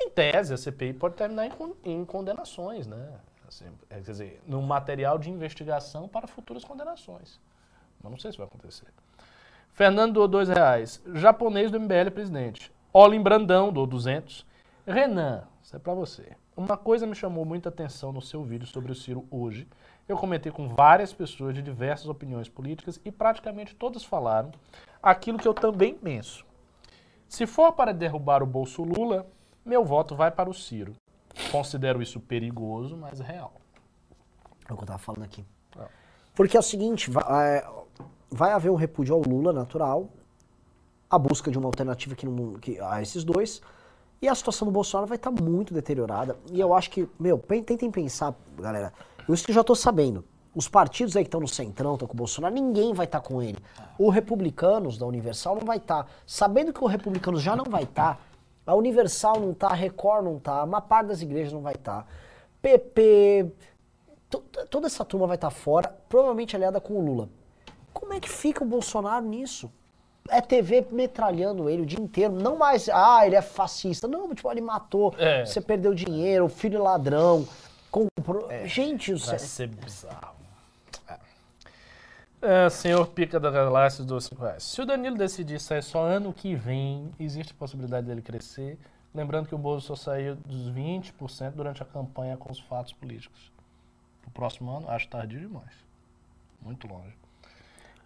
Em tese, a CPI pode terminar em, con- em condenações, né? Assim, é, quer dizer, no material de investigação para futuras condenações. Mas não sei se vai acontecer. Fernando doou 2 reais. Japonês do MBL presidente. Olin Brandão doou 200. Renan, isso é pra você. Uma coisa me chamou muita atenção no seu vídeo sobre o Ciro hoje. Eu comentei com várias pessoas de diversas opiniões políticas e praticamente todas falaram aquilo que eu também penso. Se for para derrubar o bolso Lula, meu voto vai para o Ciro. Considero isso perigoso, mas real. É o que eu tava falando aqui. Ah. Porque é o seguinte, vai, é, vai haver um repúdio ao Lula natural, a busca de uma alternativa que não, que, a esses dois, e a situação do Bolsonaro vai estar muito deteriorada. E eu acho que, meu, tentem pensar, galera, isso que eu já tô sabendo. Os partidos aí que estão no centrão, estão com o Bolsonaro, ninguém vai estar com ele. O Republicanos da Universal não vai estar. Sabendo que o Republicanos já não vai estar, a Universal não tá, a Record não tá, uma parte das igrejas não vai estar. PP, to- toda essa turma vai estar fora, provavelmente aliada com o Lula. Como é que fica o Bolsonaro nisso? É TV metralhando ele o dia inteiro. Não mais, ah, ele é fascista. Não, tipo, ele matou, É. você perdeu dinheiro, o filho ladrão. Comprou. Gente, o Vai ser bizarro. É, senhor Pica da Galáxias dos 5 reais. Se o Danilo decidir sair só ano que vem, existe possibilidade dele crescer. Lembrando que o Bolso só saiu dos 20% durante a campanha com os fatos políticos. Pro próximo ano, acho tardio demais. Muito longe.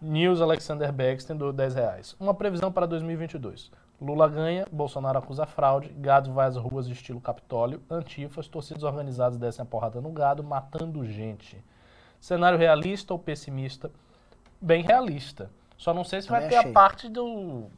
News Alexander Baxter do 10 reais. Uma previsão para 2022. Lula ganha, Bolsonaro acusa fraude, gado vai às ruas de estilo Capitólio, antifas, torcidas organizadas descem a porrada no gado, matando gente. Cenário realista ou pessimista? Bem realista. Só não sei se vai Também ter a achei. parte do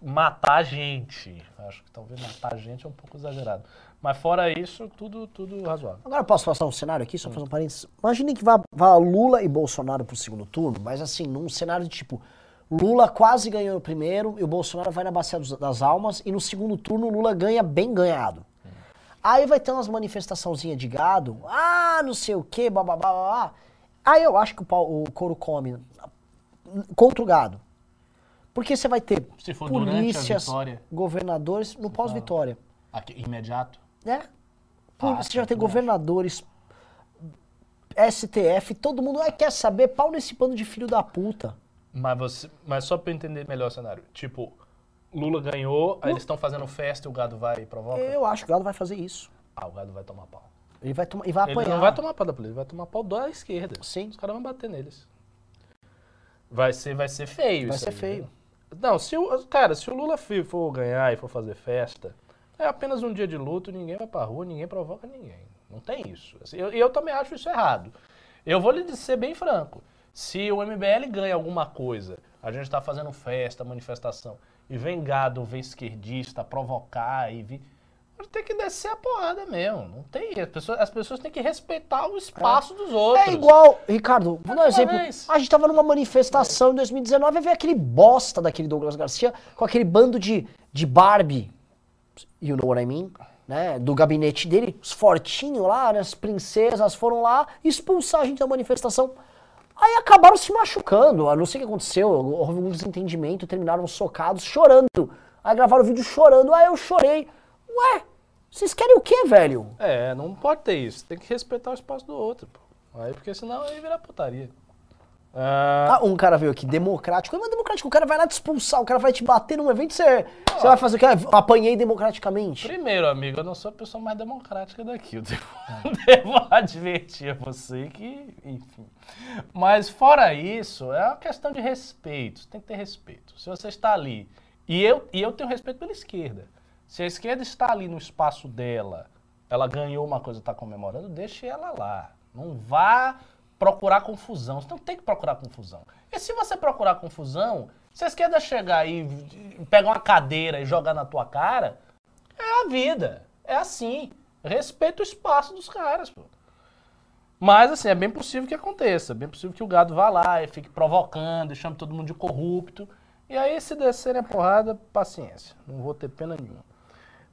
matar gente. Acho que talvez matar gente é um pouco exagerado. Mas fora isso, tudo, tudo razoável. Agora posso passar um cenário aqui, só fazer um parênteses. Imaginem que vá, vá Lula e Bolsonaro pro segundo turno, mas assim, num cenário de tipo, Lula quase ganhou no primeiro e o Bolsonaro vai na Bacia dos- das Almas e no segundo turno o Lula ganha bem ganhado. Aí vai ter umas manifestaçãozinhas de gado, ah, não sei o que, bababá, babá. Aí eu acho que o, pau- o couro come contra o gado. Porque você vai ter Se for durante a polícias, governadores no pós-vitória. Imediato. Né? Pô, Ah, você já tem governadores, STF, todo mundo quer saber pau nesse pano de filho da puta. Mas, você, mas só pra eu entender melhor o cenário. Tipo, Lula ganhou, aí eles estão fazendo festa e o gado vai e provoca? Eu acho que o Galo vai fazer isso. Ah, o gado vai tomar pau. Ele vai, tomar, e vai Ele apanhar. não vai tomar pau da polícia, ele vai tomar pau da esquerda. Sim. Os caras vão bater neles. Vai ser, vai ser feio Vai isso ser aí, feio. viu? Não, se o, cara, se o Lula for ganhar e for fazer festa, é apenas um dia de luto, ninguém vai pra rua, ninguém provoca ninguém. Não tem isso. Assim, eu- E eu, também acho isso errado. Eu vou lhe ser bem franco. Se o MBL ganha alguma coisa, a gente tá fazendo festa, manifestação, e vem gado, vem esquerdista provocar e vir. Tem que descer a porrada mesmo. Não tem. As pessoas, as pessoas têm que respeitar o espaço dos outros. É igual, Ricardo, vou dar um exemplo. vez. A gente tava numa manifestação em 2019 e veio aquele bosta daquele Douglas Garcia com aquele bando de, de Barbie, you know what I mean? Né? Do gabinete dele, os fortinhos lá, né? as princesas foram lá expulsar a gente da manifestação. Aí acabaram se machucando, eu não sei o que aconteceu, houve um desentendimento, terminaram socados, chorando. Aí gravaram o vídeo chorando, aí eu chorei. Ué, vocês querem o quê, velho? É, não pode ter isso. Tem que respeitar o espaço do outro, pô. Aí, porque senão aí vira putaria. Ah, um cara veio aqui, democrático. Mas democrático, o cara vai lá te expulsar, o cara vai te bater num evento, você, você vai fazer o quê? Ah, Apanhei democraticamente. primeiro, amigo, eu não sou a pessoa mais democrática daqui. Eu devo, [laughs] devo advertir a você que, enfim. Mas fora isso, é uma questão de respeito. Você tem que ter respeito. Se você está ali, e eu, e eu tenho respeito pela esquerda. Se a esquerda está ali no espaço dela, ela ganhou uma coisa, está comemorando, deixe ela lá. Não vá procurar confusão. Você não tem que procurar confusão. E se você procurar confusão, se a esquerda chegar e pegar uma cadeira e jogar na tua cara, é a vida. É assim. Respeita o espaço dos caras, pô. Mas, assim, é bem possível que aconteça. É bem possível que o gado vá lá e fique provocando, e chame todo mundo de corrupto. E aí, se descerem a porrada, paciência. Não vou ter pena nenhuma.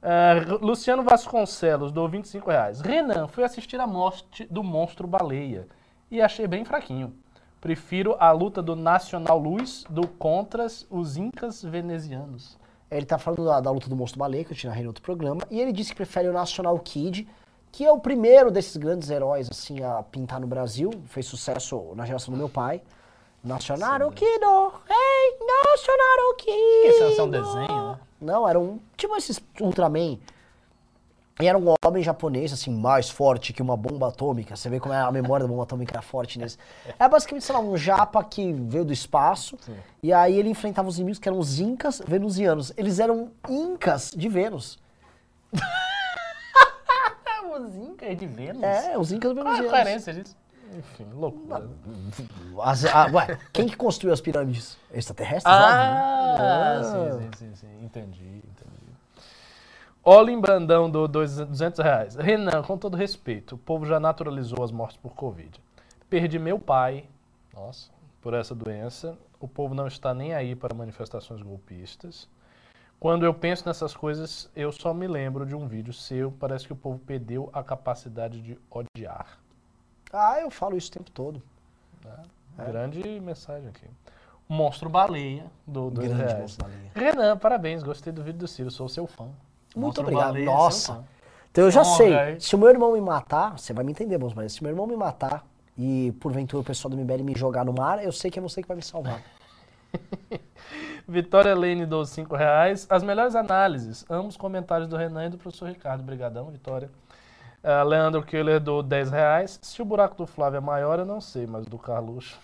Ah, Luciano Vasconcelos, do 25 reais. Renan, fui assistir a morte do monstro baleia e achei bem fraquinho. Prefiro a luta do Nacional Luz do contra os incas venezianos. Ele tá falando da, da luta do monstro baleia, que eu tinha narrei em outro programa, e ele disse que prefere o National Kid, que é o primeiro desses grandes heróis, assim, a pintar no Brasil. Fez sucesso na geração do meu pai. Nacional Kid, hey, Nacional Kid. Esse é um desenho, né? Não, era um, tipo esses Ultraman. E era um homem japonês, assim, mais forte que uma bomba atômica. Você vê como é a memória da bomba atômica era forte nesse. É basicamente, sei lá, um japa que veio do espaço. E aí ele enfrentava os inimigos que eram os incas venusianos. Eles eram incas de Vênus. [laughs] Os incas de Vênus? É, os incas Qual a venusianos. coerência disso? Enfim, loucura. As- ah, ué, quem que construiu as pirâmides? Extraterrestres? Ah, óbvio, né? sim, sim, sim, sim. Entendi, entendi. Olin Brandão do dois- 200 reais. Renan, com todo respeito, o povo já naturalizou as mortes por Covid. Perdi meu pai, nossa, por essa doença. O povo não está nem aí para manifestações golpistas. Quando eu penso nessas coisas, eu só me lembro de um vídeo seu. Parece que o povo perdeu a capacidade de odiar. Ah, eu falo isso o tempo todo. Grande mensagem aqui. Monstro Baleia, do dois Grande reais. monstro baleia. Renan, parabéns, gostei do vídeo do Ciro, sou seu fã. Muito Monstro obrigado. Baleia, Nossa. Então eu já Honra, sei. Se o meu irmão me matar, você vai me entender, bons mas se meu irmão me matar e porventura o pessoal do MBL me jogar no mar, eu sei que é você que vai me salvar. [laughs] Vitória Lane dos 5 reais. As melhores análises. Amo os comentários do Renan e do professor Ricardo. Obrigadão, Vitória. Ah, Leandro Killer do 10 reais. Se o buraco do Flávio é maior, eu não sei, mas do Carluxo.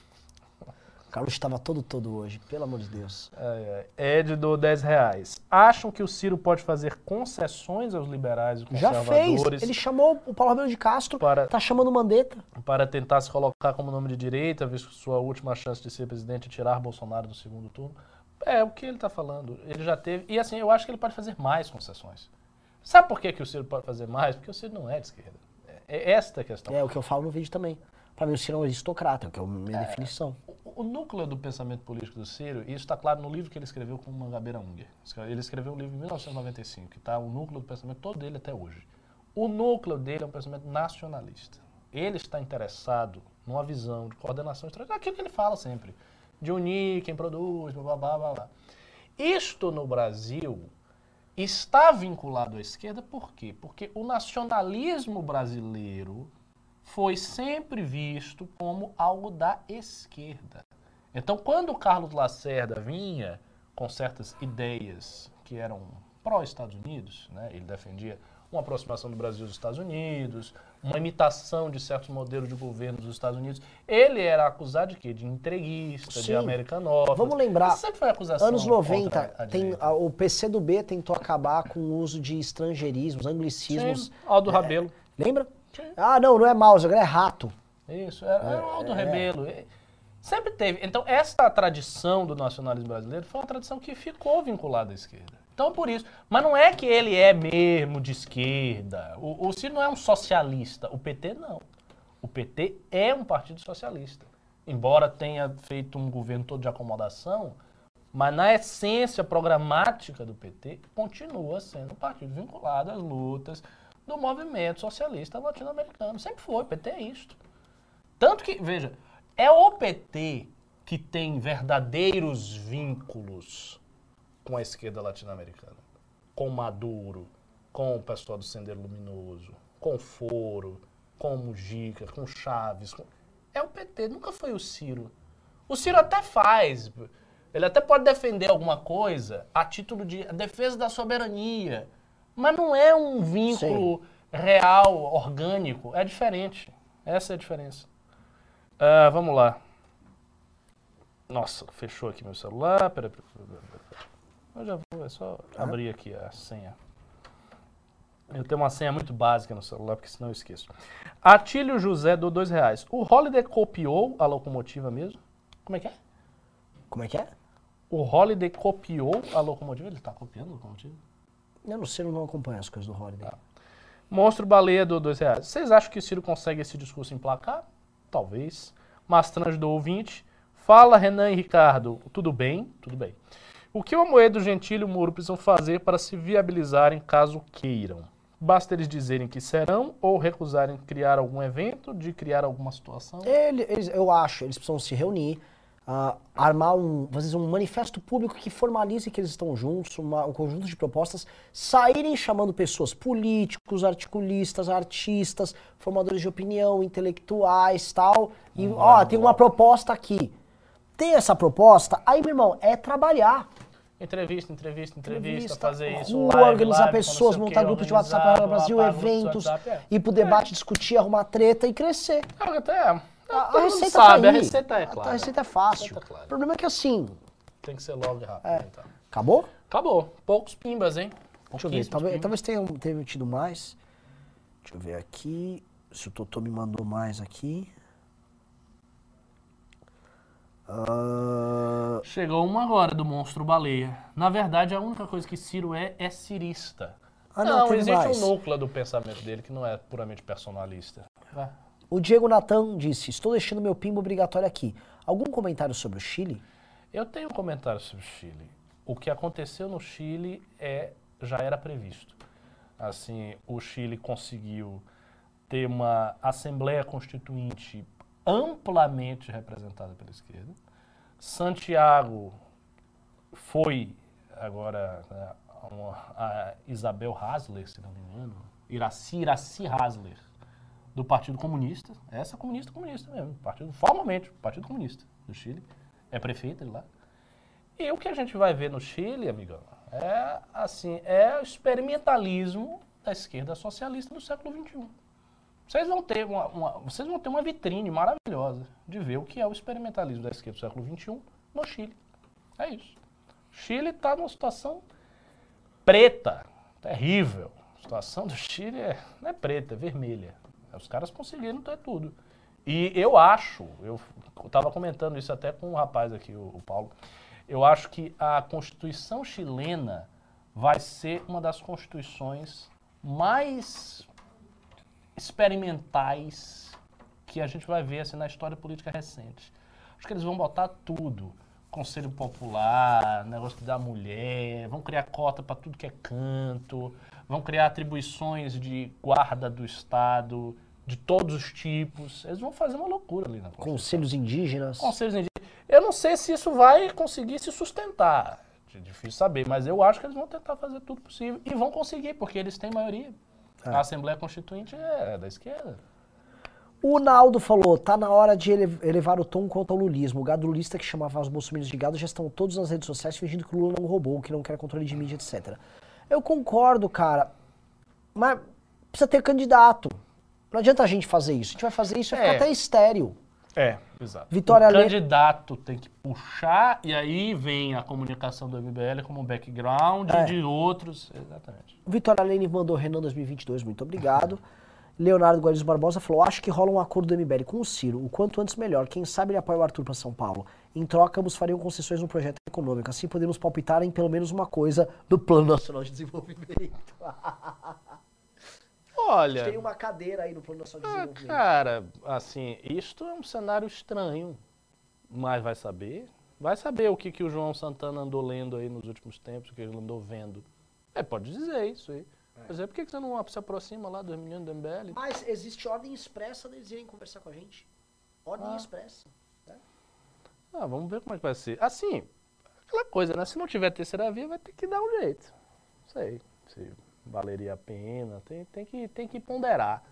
O Carlos estava todo todo hoje, pelo amor de Deus. Ai, ai. Ed do 10 reais. Acham que o Ciro pode fazer concessões aos liberais e Já fez. conservadores Ele chamou o Paulo Rabelo de Castro, para, tá chamando Mandetta. para tentar se colocar como nome de direita, visto sua última chance de ser presidente e tirar Bolsonaro do segundo turno? É o que ele está falando. Ele já teve. E assim, eu acho que ele pode fazer mais concessões. Sabe por que, que o Ciro pode fazer mais? Porque o Ciro não é de esquerda. É esta a questão. É o que eu falo no vídeo também. Pra mim, o Ciro é um aristocrata, que é a minha É. definição. O, o núcleo do pensamento político do Ciro, e isso está claro no livro que ele escreveu com Mangabeira Unger. Ele escreveu um livro em 1995, que está o núcleo do pensamento todo dele até hoje. O núcleo dele é um pensamento nacionalista. Ele está interessado numa visão de coordenação estratégica, aquilo que ele fala sempre, de unir quem produz, blá blá blá. blá. Isto no Brasil está vinculado à esquerda por quê? Porque o nacionalismo brasileiro foi sempre visto como algo da esquerda. Então, quando o Carlos Lacerda vinha com certas ideias que eram pró-Estados Unidos, né, ele defendia uma aproximação do Brasil aos Estados Unidos, uma imitação de certos modelos de governo dos Estados Unidos, ele era acusado de quê? De entreguista, de Sim. americanófilo. Vamos lembrar, Isso sempre foi acusação Anos 90, contra a tem, a- o PCdoB tentou acabar com o uso de estrangeirismos, anglicismos. Sim, Aldo Rabelo. Lembra? Ah, não, não é mouse, é rato. Isso, era, era o Aldo Rebelo. E- Sempre teve. Então, essa tradição do nacionalismo brasileiro foi uma tradição que ficou vinculada à esquerda. Então, por isso. Mas não é que ele é mesmo de esquerda. O, o Ciro não é um socialista. O PT não. O PT é um partido socialista. Embora tenha feito um governo todo de acomodação, mas na essência programática do PT, continua sendo um partido vinculado às lutas do movimento socialista latino-americano. Sempre foi. O PT é isto. Tanto que, veja, é o PT que tem verdadeiros vínculos com a esquerda latino-americana. Com Maduro, com o pessoal do Sendero Luminoso, com Foro, com Mujica, com Chaves. com- É o PT, nunca foi o Ciro. O Ciro até faz. Ele até pode defender alguma coisa a título de defesa da soberania. Mas não é um vínculo real, orgânico. É diferente. Essa é a diferença. Ah, vamos lá. Nossa, fechou aqui meu celular. Pera, pera, pera. Eu já vou, é só abrir aqui a senha. Eu tenho uma senha muito básica no celular, porque senão eu esqueço. Atílio José do dois reais. O Holiday copiou a locomotiva mesmo? Como é que é? Como é que é? O Holiday copiou a locomotiva? Ele está copiando a locomotiva? Eu não sei, eu não acompanho as coisas do Holiday. Monstro Baleia do dois reais. Vocês acham que o Ciro consegue esse discurso emplacar? Talvez. Mastrange do ouvinte. Fala, Renan e Ricardo. Tudo bem? Tudo bem. O que o Amoedo, o Gentili e o Muro precisam fazer para se viabilizarem caso queiram? Basta eles dizerem que serão ou recusarem criar algum evento, de criar alguma situação? Ele- eles- eu acho, eles precisam se reunir, ah, armar um, vezes um manifesto público que formalize que eles estão juntos, uma- um conjunto de propostas, saírem chamando pessoas, políticos, articulistas, artistas, formadores de opinião, intelectuais, tal, e ó, tem uma proposta aqui. Tem essa proposta, aí, meu irmão, é trabalhar. Entrevista, entrevista, entrevista, Entrevista, fazer isso, rua, live, organizar live, pessoas, o montar grupos de WhatsApp organizar, no Brasil, eventos, WhatsApp, é. ir pro debate, discutir, arrumar treta e crescer. Ah, até, A, a receita sabe, tá a receita é clara. A receita é fácil. Receita é. O problema é que assim, Tem que ser logo e rápido. É. então. acabou? Acabou. Poucos pimbas, hein? Deixa eu ver, talvez, talvez tenha, tenha tido mais. Deixa eu ver aqui. Se o Totô me mandou mais aqui. Ah, Chegou uma agora do monstro baleia. Na verdade, a única coisa que Ciro é, é cirista. Ah, não, não existe mais. um núcleo do pensamento dele que não é puramente personalista. Vai. O Diego Natan disse: Estou deixando meu pimbo obrigatório aqui. Algum comentário sobre o Chile? Eu tenho um comentário sobre o Chile. O que aconteceu no Chile é, já era previsto. Assim, o Chile conseguiu ter uma Assembleia Constituinte amplamente representada pela esquerda. Santiago foi agora né, uma- a Isabel Hasler, se não me engano, Iraci, Iraci Hasler, do Partido Comunista. Essa comunista, comunista mesmo. Partido, formalmente, Partido Comunista do Chile. É prefeita lá. E o que a gente vai ver no Chile, amigão, é assim, é o experimentalismo da esquerda socialista do século XXI. Vocês vão ter uma, uma- vocês vão ter uma vitrine maravilhosa de ver o que é o experimentalismo da esquerda do século XXI no Chile. É isso. O Chile está numa situação preta, terrível. A situação do Chile é, não é preta, é vermelha. Os caras conseguiram ter tudo. E eu acho, eu estava comentando isso até com um rapaz aqui, o, o Paulo, eu acho que a Constituição chilena vai ser uma das constituições mais experimentais que a gente vai ver assim, na história política recente. Acho que eles vão botar tudo. Conselho Popular, negócio da mulher, vão criar cota para tudo que é canto, vão criar atribuições de guarda do Estado, de todos os tipos. Eles vão fazer uma loucura ali na Constituição. Conselhos indígenas? Conselhos indígenas. Eu não sei se isso vai conseguir se sustentar. É difícil saber, mas eu acho que eles vão tentar fazer tudo possível. E vão conseguir, porque eles têm maioria. A Assembleia Constituinte é da esquerda. O Naldo falou, tá na hora de ele- elevar o tom contra o lulismo. O gado lulista que chamava os bolsominions de gado já estão todos nas redes sociais fingindo que o Lula não roubou, que não quer controle de mídia, etc. Eu concordo, cara, mas precisa ter candidato. Não adianta a gente fazer isso. A gente vai fazer isso e É. ficar até estéreo. É, exato. Vitória o Le- candidato tem que puxar e aí vem a comunicação do MBL como background É. de outros. Exatamente. Vitória Lene mandou Renan 2022, muito obrigado. Leonardo Guariz Barbosa falou: acho que rola um acordo do MBL com o Ciro, o quanto antes melhor. Quem sabe ele apoia o Arthur para São Paulo. Em troca, ambos fariam concessões no projeto econômico. Assim podemos palpitar em pelo menos uma coisa do Plano Nacional de Desenvolvimento. [laughs] Olha, Tem uma cadeira aí no Plano Nacional de Desenvolvimento. cara, assim, isto é um cenário estranho. Mas vai saber. Vai saber o que, que o João Santana andou lendo aí nos últimos tempos, o que ele andou vendo. É, pode dizer isso aí. Por exemplo, por que que você não se aproxima lá dos meninos do MBL? Mas existe ordem expressa deles irem conversar com a gente. Ordem Ah. expressa. Ah, vamos ver como é que vai ser. Assim, aquela coisa, né? Se não tiver terceira via, vai ter que dar um jeito. Não sei se valeria a pena. Tem, tem, que, tem que ponderar.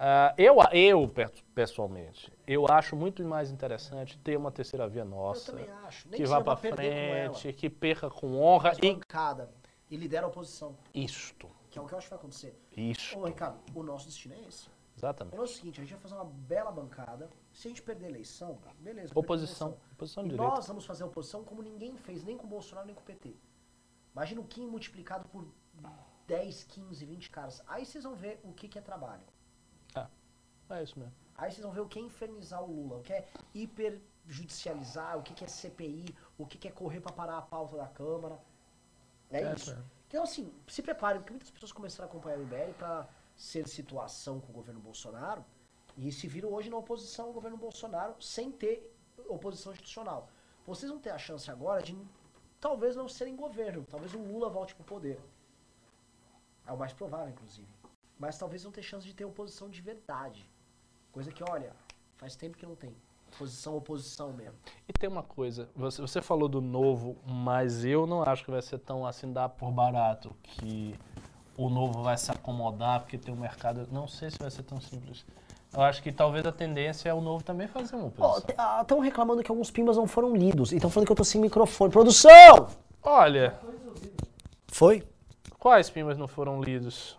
Ah, eu, eu, pe- pessoalmente, eu acho muito mais interessante ter uma terceira via nossa. Eu também acho. Nem Que vá ela. frente, que perca com honra. E bancada e lidera a oposição, isto, que é o que eu acho que vai acontecer. isto. Ô, Ricardo, o nosso destino é esse. Exatamente. é o seguinte, a gente vai fazer uma bela bancada. Se a gente perder a eleição, beleza. Oposição. eleição. Oposição E de direita. nós vamos fazer a oposição como ninguém fez, nem com o Bolsonaro, nem com o PT. Imagina o Kim multiplicado por 10, 15, 20 caras. Aí vocês vão ver o que, que é trabalho. É isso mesmo. Aí vocês vão ver o que é infernizar o Lula, o que é hiperjudicializar, o que, que é CPI, o que, que é correr pra parar a pauta da Câmara. É, É, isso. é. Então, assim, se preparem, porque muitas pessoas começaram a acompanhar o MBL pra ser situação com o governo Bolsonaro e se viram hoje na oposição ao governo Bolsonaro sem ter oposição institucional. Vocês vão ter a chance agora de talvez não serem governo. Talvez o Lula volte pro poder. É o mais provável, inclusive. Mas talvez não tenha chance de ter oposição de verdade. Coisa que, olha, faz tempo que não tem. Posição, oposição mesmo. E tem uma coisa, você, você falou do novo, mas eu não acho que vai ser tão assim dar por barato que o novo vai se acomodar porque tem um mercado. Não sei se vai ser tão simples. Eu acho que talvez a tendência é o novo também fazer uma oposição. Estão reclamando que alguns pimbas não foram lidos. E estão falando que eu tô sem microfone. Produção! Olha, Foi? Quais pimbas não foram lidos?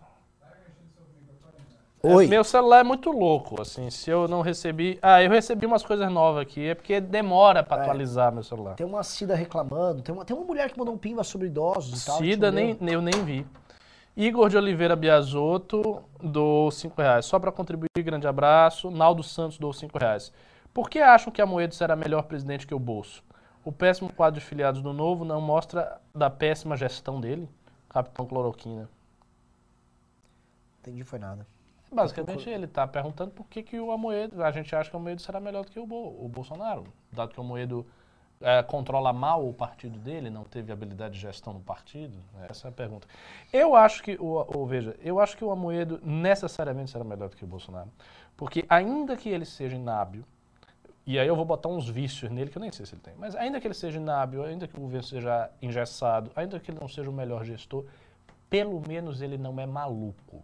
Oi. É, meu celular é muito louco, assim, se eu não recebi... Ah, eu recebi umas coisas novas aqui, é porque demora pra É. atualizar meu celular. Tem uma Cida reclamando. Tem uma, tem uma mulher que mandou um pimba sobre idosos e tal. Cida, nem, eu nem vi. Igor de Oliveira Biasotto do 5 reais. Só para contribuir, grande abraço. Naldo Santos do 5 reais. Por que acham que Amoedo será melhor presidente que o Bolso? O péssimo quadro de filiados do Novo não mostra da péssima gestão dele? Capitão Cloroquina. Entendi, foi nada. Basicamente, ele está perguntando por que, que o Amoedo, a gente acha que o Amoedo será melhor do que o, Bo- o Bolsonaro, dado que o Amoedo eh, controla mal o partido dele, não teve habilidade de gestão no partido? Essa é a pergunta. Eu acho que, o, o- veja, eu acho que o Amoedo necessariamente será melhor do que o Bolsonaro, porque ainda que ele seja inábil, e aí eu vou botar uns vícios nele que eu nem sei se ele tem, mas ainda que ele seja inábil, ainda que o governo seja engessado, ainda que ele não seja o melhor gestor, pelo menos ele não é maluco.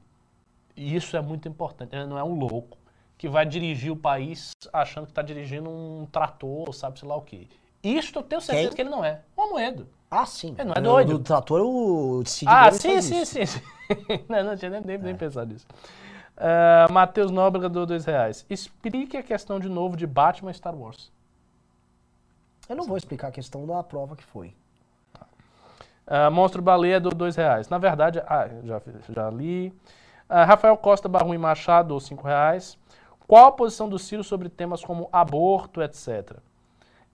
E isso é muito importante. Ele não é um louco que vai dirigir o país achando que está dirigindo um trator, sabe sei lá o quê. Isso eu tenho certeza Quem? que ele não é. O Amoedo. Ah, sim. Ele não é doido. Do trator, o Cid Ah, sim, sim, sim, [laughs] sim. não, não tinha nem, nem, nem pensado nisso. Ah, Matheus Nóbrega do dois reais. Explique a questão de novo de Batman e Star Wars. Eu não vou explicar a questão da prova que foi. Ah, Monstro Baleia do dois reais. Na verdade, ah, já, já li. Ah, Rafael Costa Barruim Machado, do cinco reais. Qual a posição do Ciro sobre temas como aborto, etc?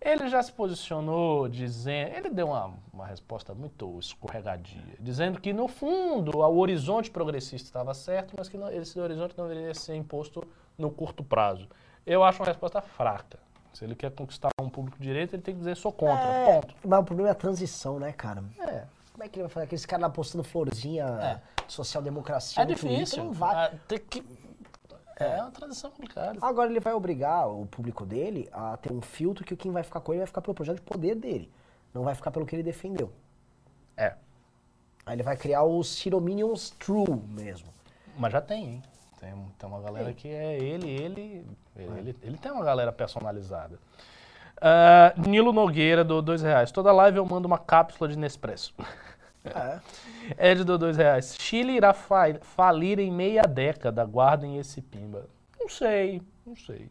Ele já se posicionou dizendo. Ele deu uma, uma resposta muito escorregadia, dizendo que, no fundo, o horizonte progressista estava certo, mas que não- esse horizonte não deveria ser imposto no curto prazo. Eu acho uma resposta fraca. Se ele quer conquistar um público direito, ele tem que dizer sou contra. É, Ponto. Mas o problema é a transição, né, cara? É. Como é que ele vai fazer? Aqueles caras lá postando florzinha, É. social-democracia É no Twitter, difícil. não vai. Ah, tem que... É uma transição complicada. Agora ele vai obrigar o público dele a ter um filtro que quem vai ficar com ele vai ficar pelo projeto de poder dele. Não vai ficar pelo que ele defendeu. É. Aí ele vai criar os Ciro Minions True mesmo. Mas já tem, hein? Tem, tem uma galera que é ele, ele, ele, ele, ele tem uma galera personalizada. Ah, Nilo Nogueira do dois reais. Toda live eu mando uma cápsula de Nespresso. [laughs] É. Ed do dois reais. Chile irá fa- falir em meia década. Guardem esse pimba. Não sei, não sei.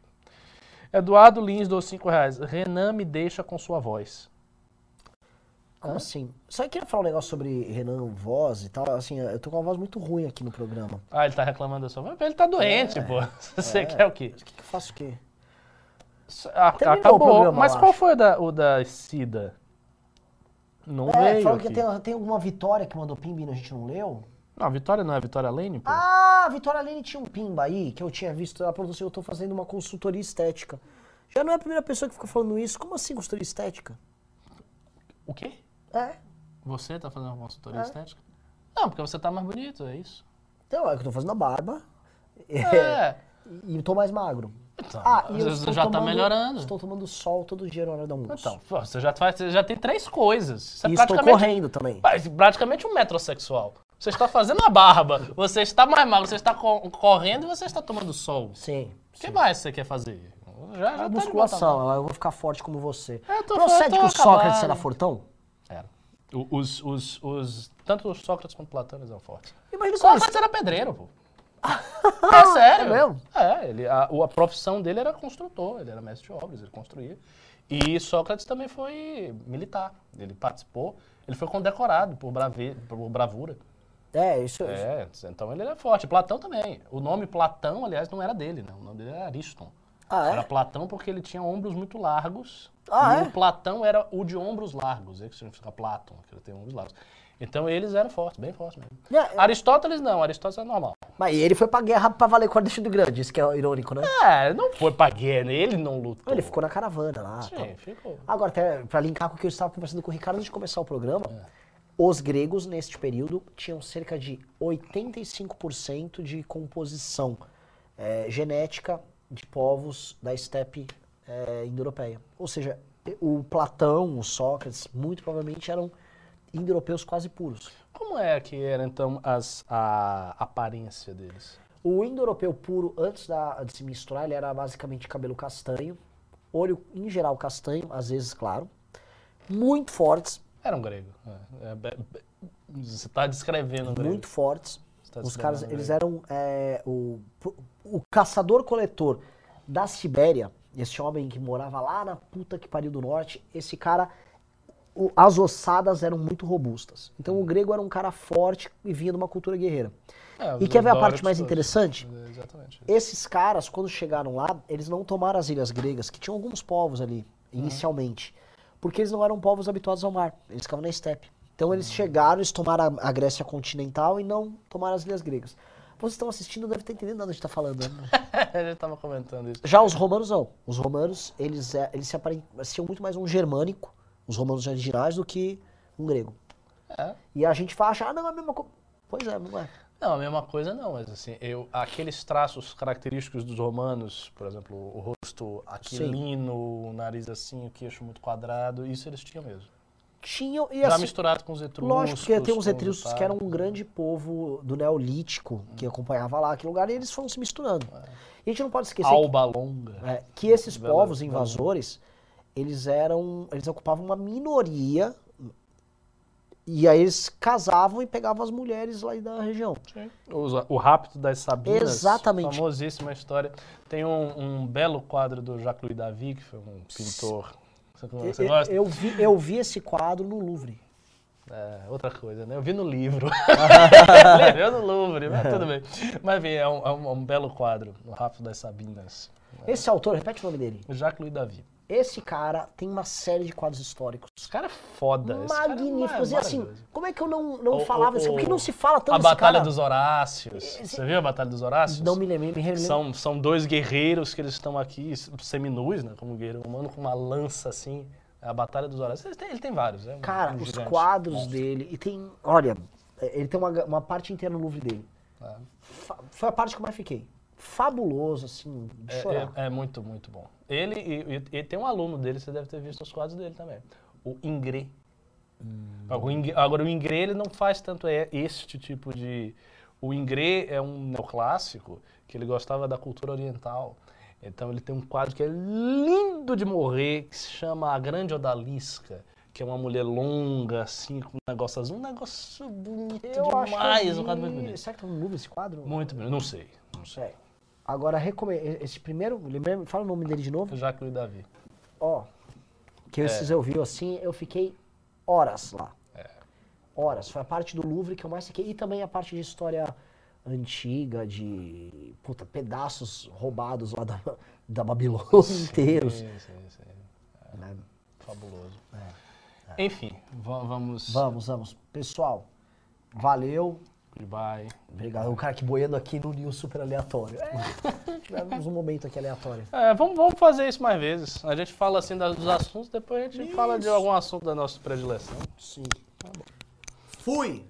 Eduardo Lins do cinco reais. Renan me deixa com sua voz. Como assim? Só que eu queria falar um negócio sobre Renan Voz e tal. Assim, eu tô com uma voz muito ruim aqui no programa. Ah, ele tá reclamando da sua voz? Ele tá doente, pô. [laughs] Você é. quer o quê? O que, que eu faço o quê? Ah, acabou. Mas qual acho. foi o da, o da Cida? Não É, veio falou que aqui. tem, tem alguma vitória que mandou pimba e a gente não leu. Não, a Vitória não é a Vitória Lane, pô? Ah, a Vitória Lene tinha um pimba aí, que eu tinha visto. Ela falou assim, eu tô fazendo uma consultoria estética. Já não é a primeira pessoa que fica falando isso. Como assim consultoria estética? O quê? É. Você tá fazendo uma consultoria É. estética? Não, porque você tá mais bonito, é isso. Então, é que eu tô fazendo a barba. É. [laughs] E tô mais magro. Então, Ah, e eu você estou já tá tomando- melhorando. Estou tomando sol todo dia na hora do almoço. Então, pô, você já, faz, você já tem três coisas. Você e é estou correndo também. Praticamente um metrosexual. Você está fazendo a barba, você está mais magro, você está co- correndo e você está tomando sol. Sim. O que mais você quer fazer? Já, já A tá musculação, eu vou ficar forte como você. Eu tô- Procede que o Sócrates era fortão? Era. O- Os, os, os, tanto os Sócrates quanto Platão eles eram fortes. Imagina só Sócrates era pedreiro, pô. [laughs] é sério. É mesmo? É, ele, a, a profissão dele era construtor, ele era mestre de obras, ele construía. E Sócrates também foi militar. Ele participou, ele foi condecorado por, brave, por bravura. É, isso. É, então ele era forte. Platão também. O nome Platão, aliás, não era dele, não. O nome dele era Ariston. Ah, é? Era Platão porque ele tinha ombros muito largos. Ah, e é? o Platão era o de ombros largos. É que significa Platão, que ele tem ombros largos. Então eles eram fortes, bem fortes mesmo. É, é. Aristóteles não, Aristóteles é normal. Mas ele foi pra guerra pra valer com o Alexandre o Grande, isso que é irônico, né? É, não foi pra guerra, ele não lutou. Ele ficou na caravana lá. tal. Sim, ficou. Agora, até pra linkar com o que eu estava conversando com o Ricardo antes de começar o programa, os gregos, neste período, tinham cerca de 85% de composição eh, genética de povos da estepe eh, indo-europeia. Ou seja, o Platão, o Sócrates, muito provavelmente eram indo-europeus quase puros. Como é que era então as, a aparência deles? O indo-europeu puro, antes da- de se misturar, ele era basicamente cabelo castanho, olho em geral castanho, às vezes claro, muito fortes, Era um grego. é. É, be- be- você está descrevendo um grego. muito fortes. Tá Os caras, eles eram é, o, o caçador-coletor da Sibéria, esse homem que morava lá na puta que pariu do norte, esse cara, o- as ossadas eram muito robustas. Então o grego era um cara forte e vinha de uma cultura guerreira. É, E quer ver a parte mais interessante? Exatamente. Esses caras, quando chegaram lá, eles não tomaram as ilhas gregas, que tinham alguns povos ali, inicialmente, porque eles não eram povos habituados ao mar, eles ficavam na estepe. Então eles chegaram, eles tomaram a, Grécia continental e não tomaram as ilhas gregas. Vocês estão assistindo, devem estar entendendo nada que a gente está falando. né? [laughs] a gente tava comentando isso. Já os romanos não. Os romanos, eles, é, eles se apareciam muito mais um germânico, os romanos originais, do que um grego. É. E a gente fala, ah, não, é a mesma coisa. Pois é, não é. Não, a mesma coisa não, mas assim, eu, aqueles traços característicos dos romanos, por exemplo, o rosto aquilino, o nariz assim, o queixo muito quadrado, isso eles tinham mesmo. Tinham, e Já assim, misturado com os etruscos. Lógico, porque tem uns etruscos que eram um grande povo do Neolítico que acompanhava lá aquele lugar e eles foram se misturando. E a gente não pode esquecer que, Alba longa. é, que esses Bela- povos invasores, eles eram, eles ocupavam uma minoria e aí eles casavam e pegavam as mulheres lá da região. Os- o Rapto das Sabinas. Exatamente. Famosíssima história. Tem um, um belo quadro do Jacques-Louis David, que foi um pintor. Você, Eu- gosta? Eu, vi, eu vi esse quadro no Louvre. É, outra coisa, né? Eu vi no livro. [laughs] eu no Louvre, mas tudo bem. Mas é um, é um- um belo quadro, o Rapto das Sabinas. Esse autor, repete o nome dele. Jacques-Louis David. Esse cara tem uma série de quadros históricos Esse cara é foda. esse cara é magníficos. E assim, como é que eu não, não O- falava o- isso? Por que não se fala tanto A Batalha cara? dos Horácios. Você viu a Batalha dos Horácios? Não me lembro, me lembro. São, são dois guerreiros que eles estão aqui, seminus, né? Como guerreiro humano, com uma lança assim. É a Batalha dos Horácios. Ele tem, ele tem vários, né? um- Cara, um os quadros dele. E tem. Olha, é, ele tem uma, uma parte inteira no Louvre dele. É. Foi a parte que eu mais fiquei. Fabuloso, assim, de chorar. É, é- é muito, muito bom. Ele e, e- e tem um aluno dele, você deve ter visto os quadros dele também. O Ingré. Agora, o Ingré- Agora, o Ingré, ele não faz tanto é este tipo de... O Ingré é um neoclássico que ele gostava da cultura oriental. Então, ele tem um quadro que é lindo de morrer, que se chama A Grande Odalisca, que é uma mulher longa, assim, com um negócio azul. Um negócio bonito eu acho que demais. eu um quadro muito bonito. Será que tá no Louvre esse quadro? Muito bonito. Não sei. Não sei. É. Agora. Esse primeiro, lembrei, fala o nome dele de novo. Jacques Davi. Ó. Que É. esses eu vi assim, eu fiquei horas lá. É. Horas. Foi a parte do Louvre que eu mais fiquei. E também a parte de história antiga, de. Puta, pedaços roubados lá da, da Babilônia inteiros. Sim, sim, sim. né? Fabuloso. Enfim, va- vamos. Vamos, vamos. Pessoal, valeu. Goodbye. Obrigado. O cara que boiando aqui no News super aleatório. É, tivemos um momento aqui aleatório. É, vamos, vamos fazer isso mais vezes. A gente fala assim dos assuntos, depois a gente fala de algum assunto da nossa predileção. Sim. Fui!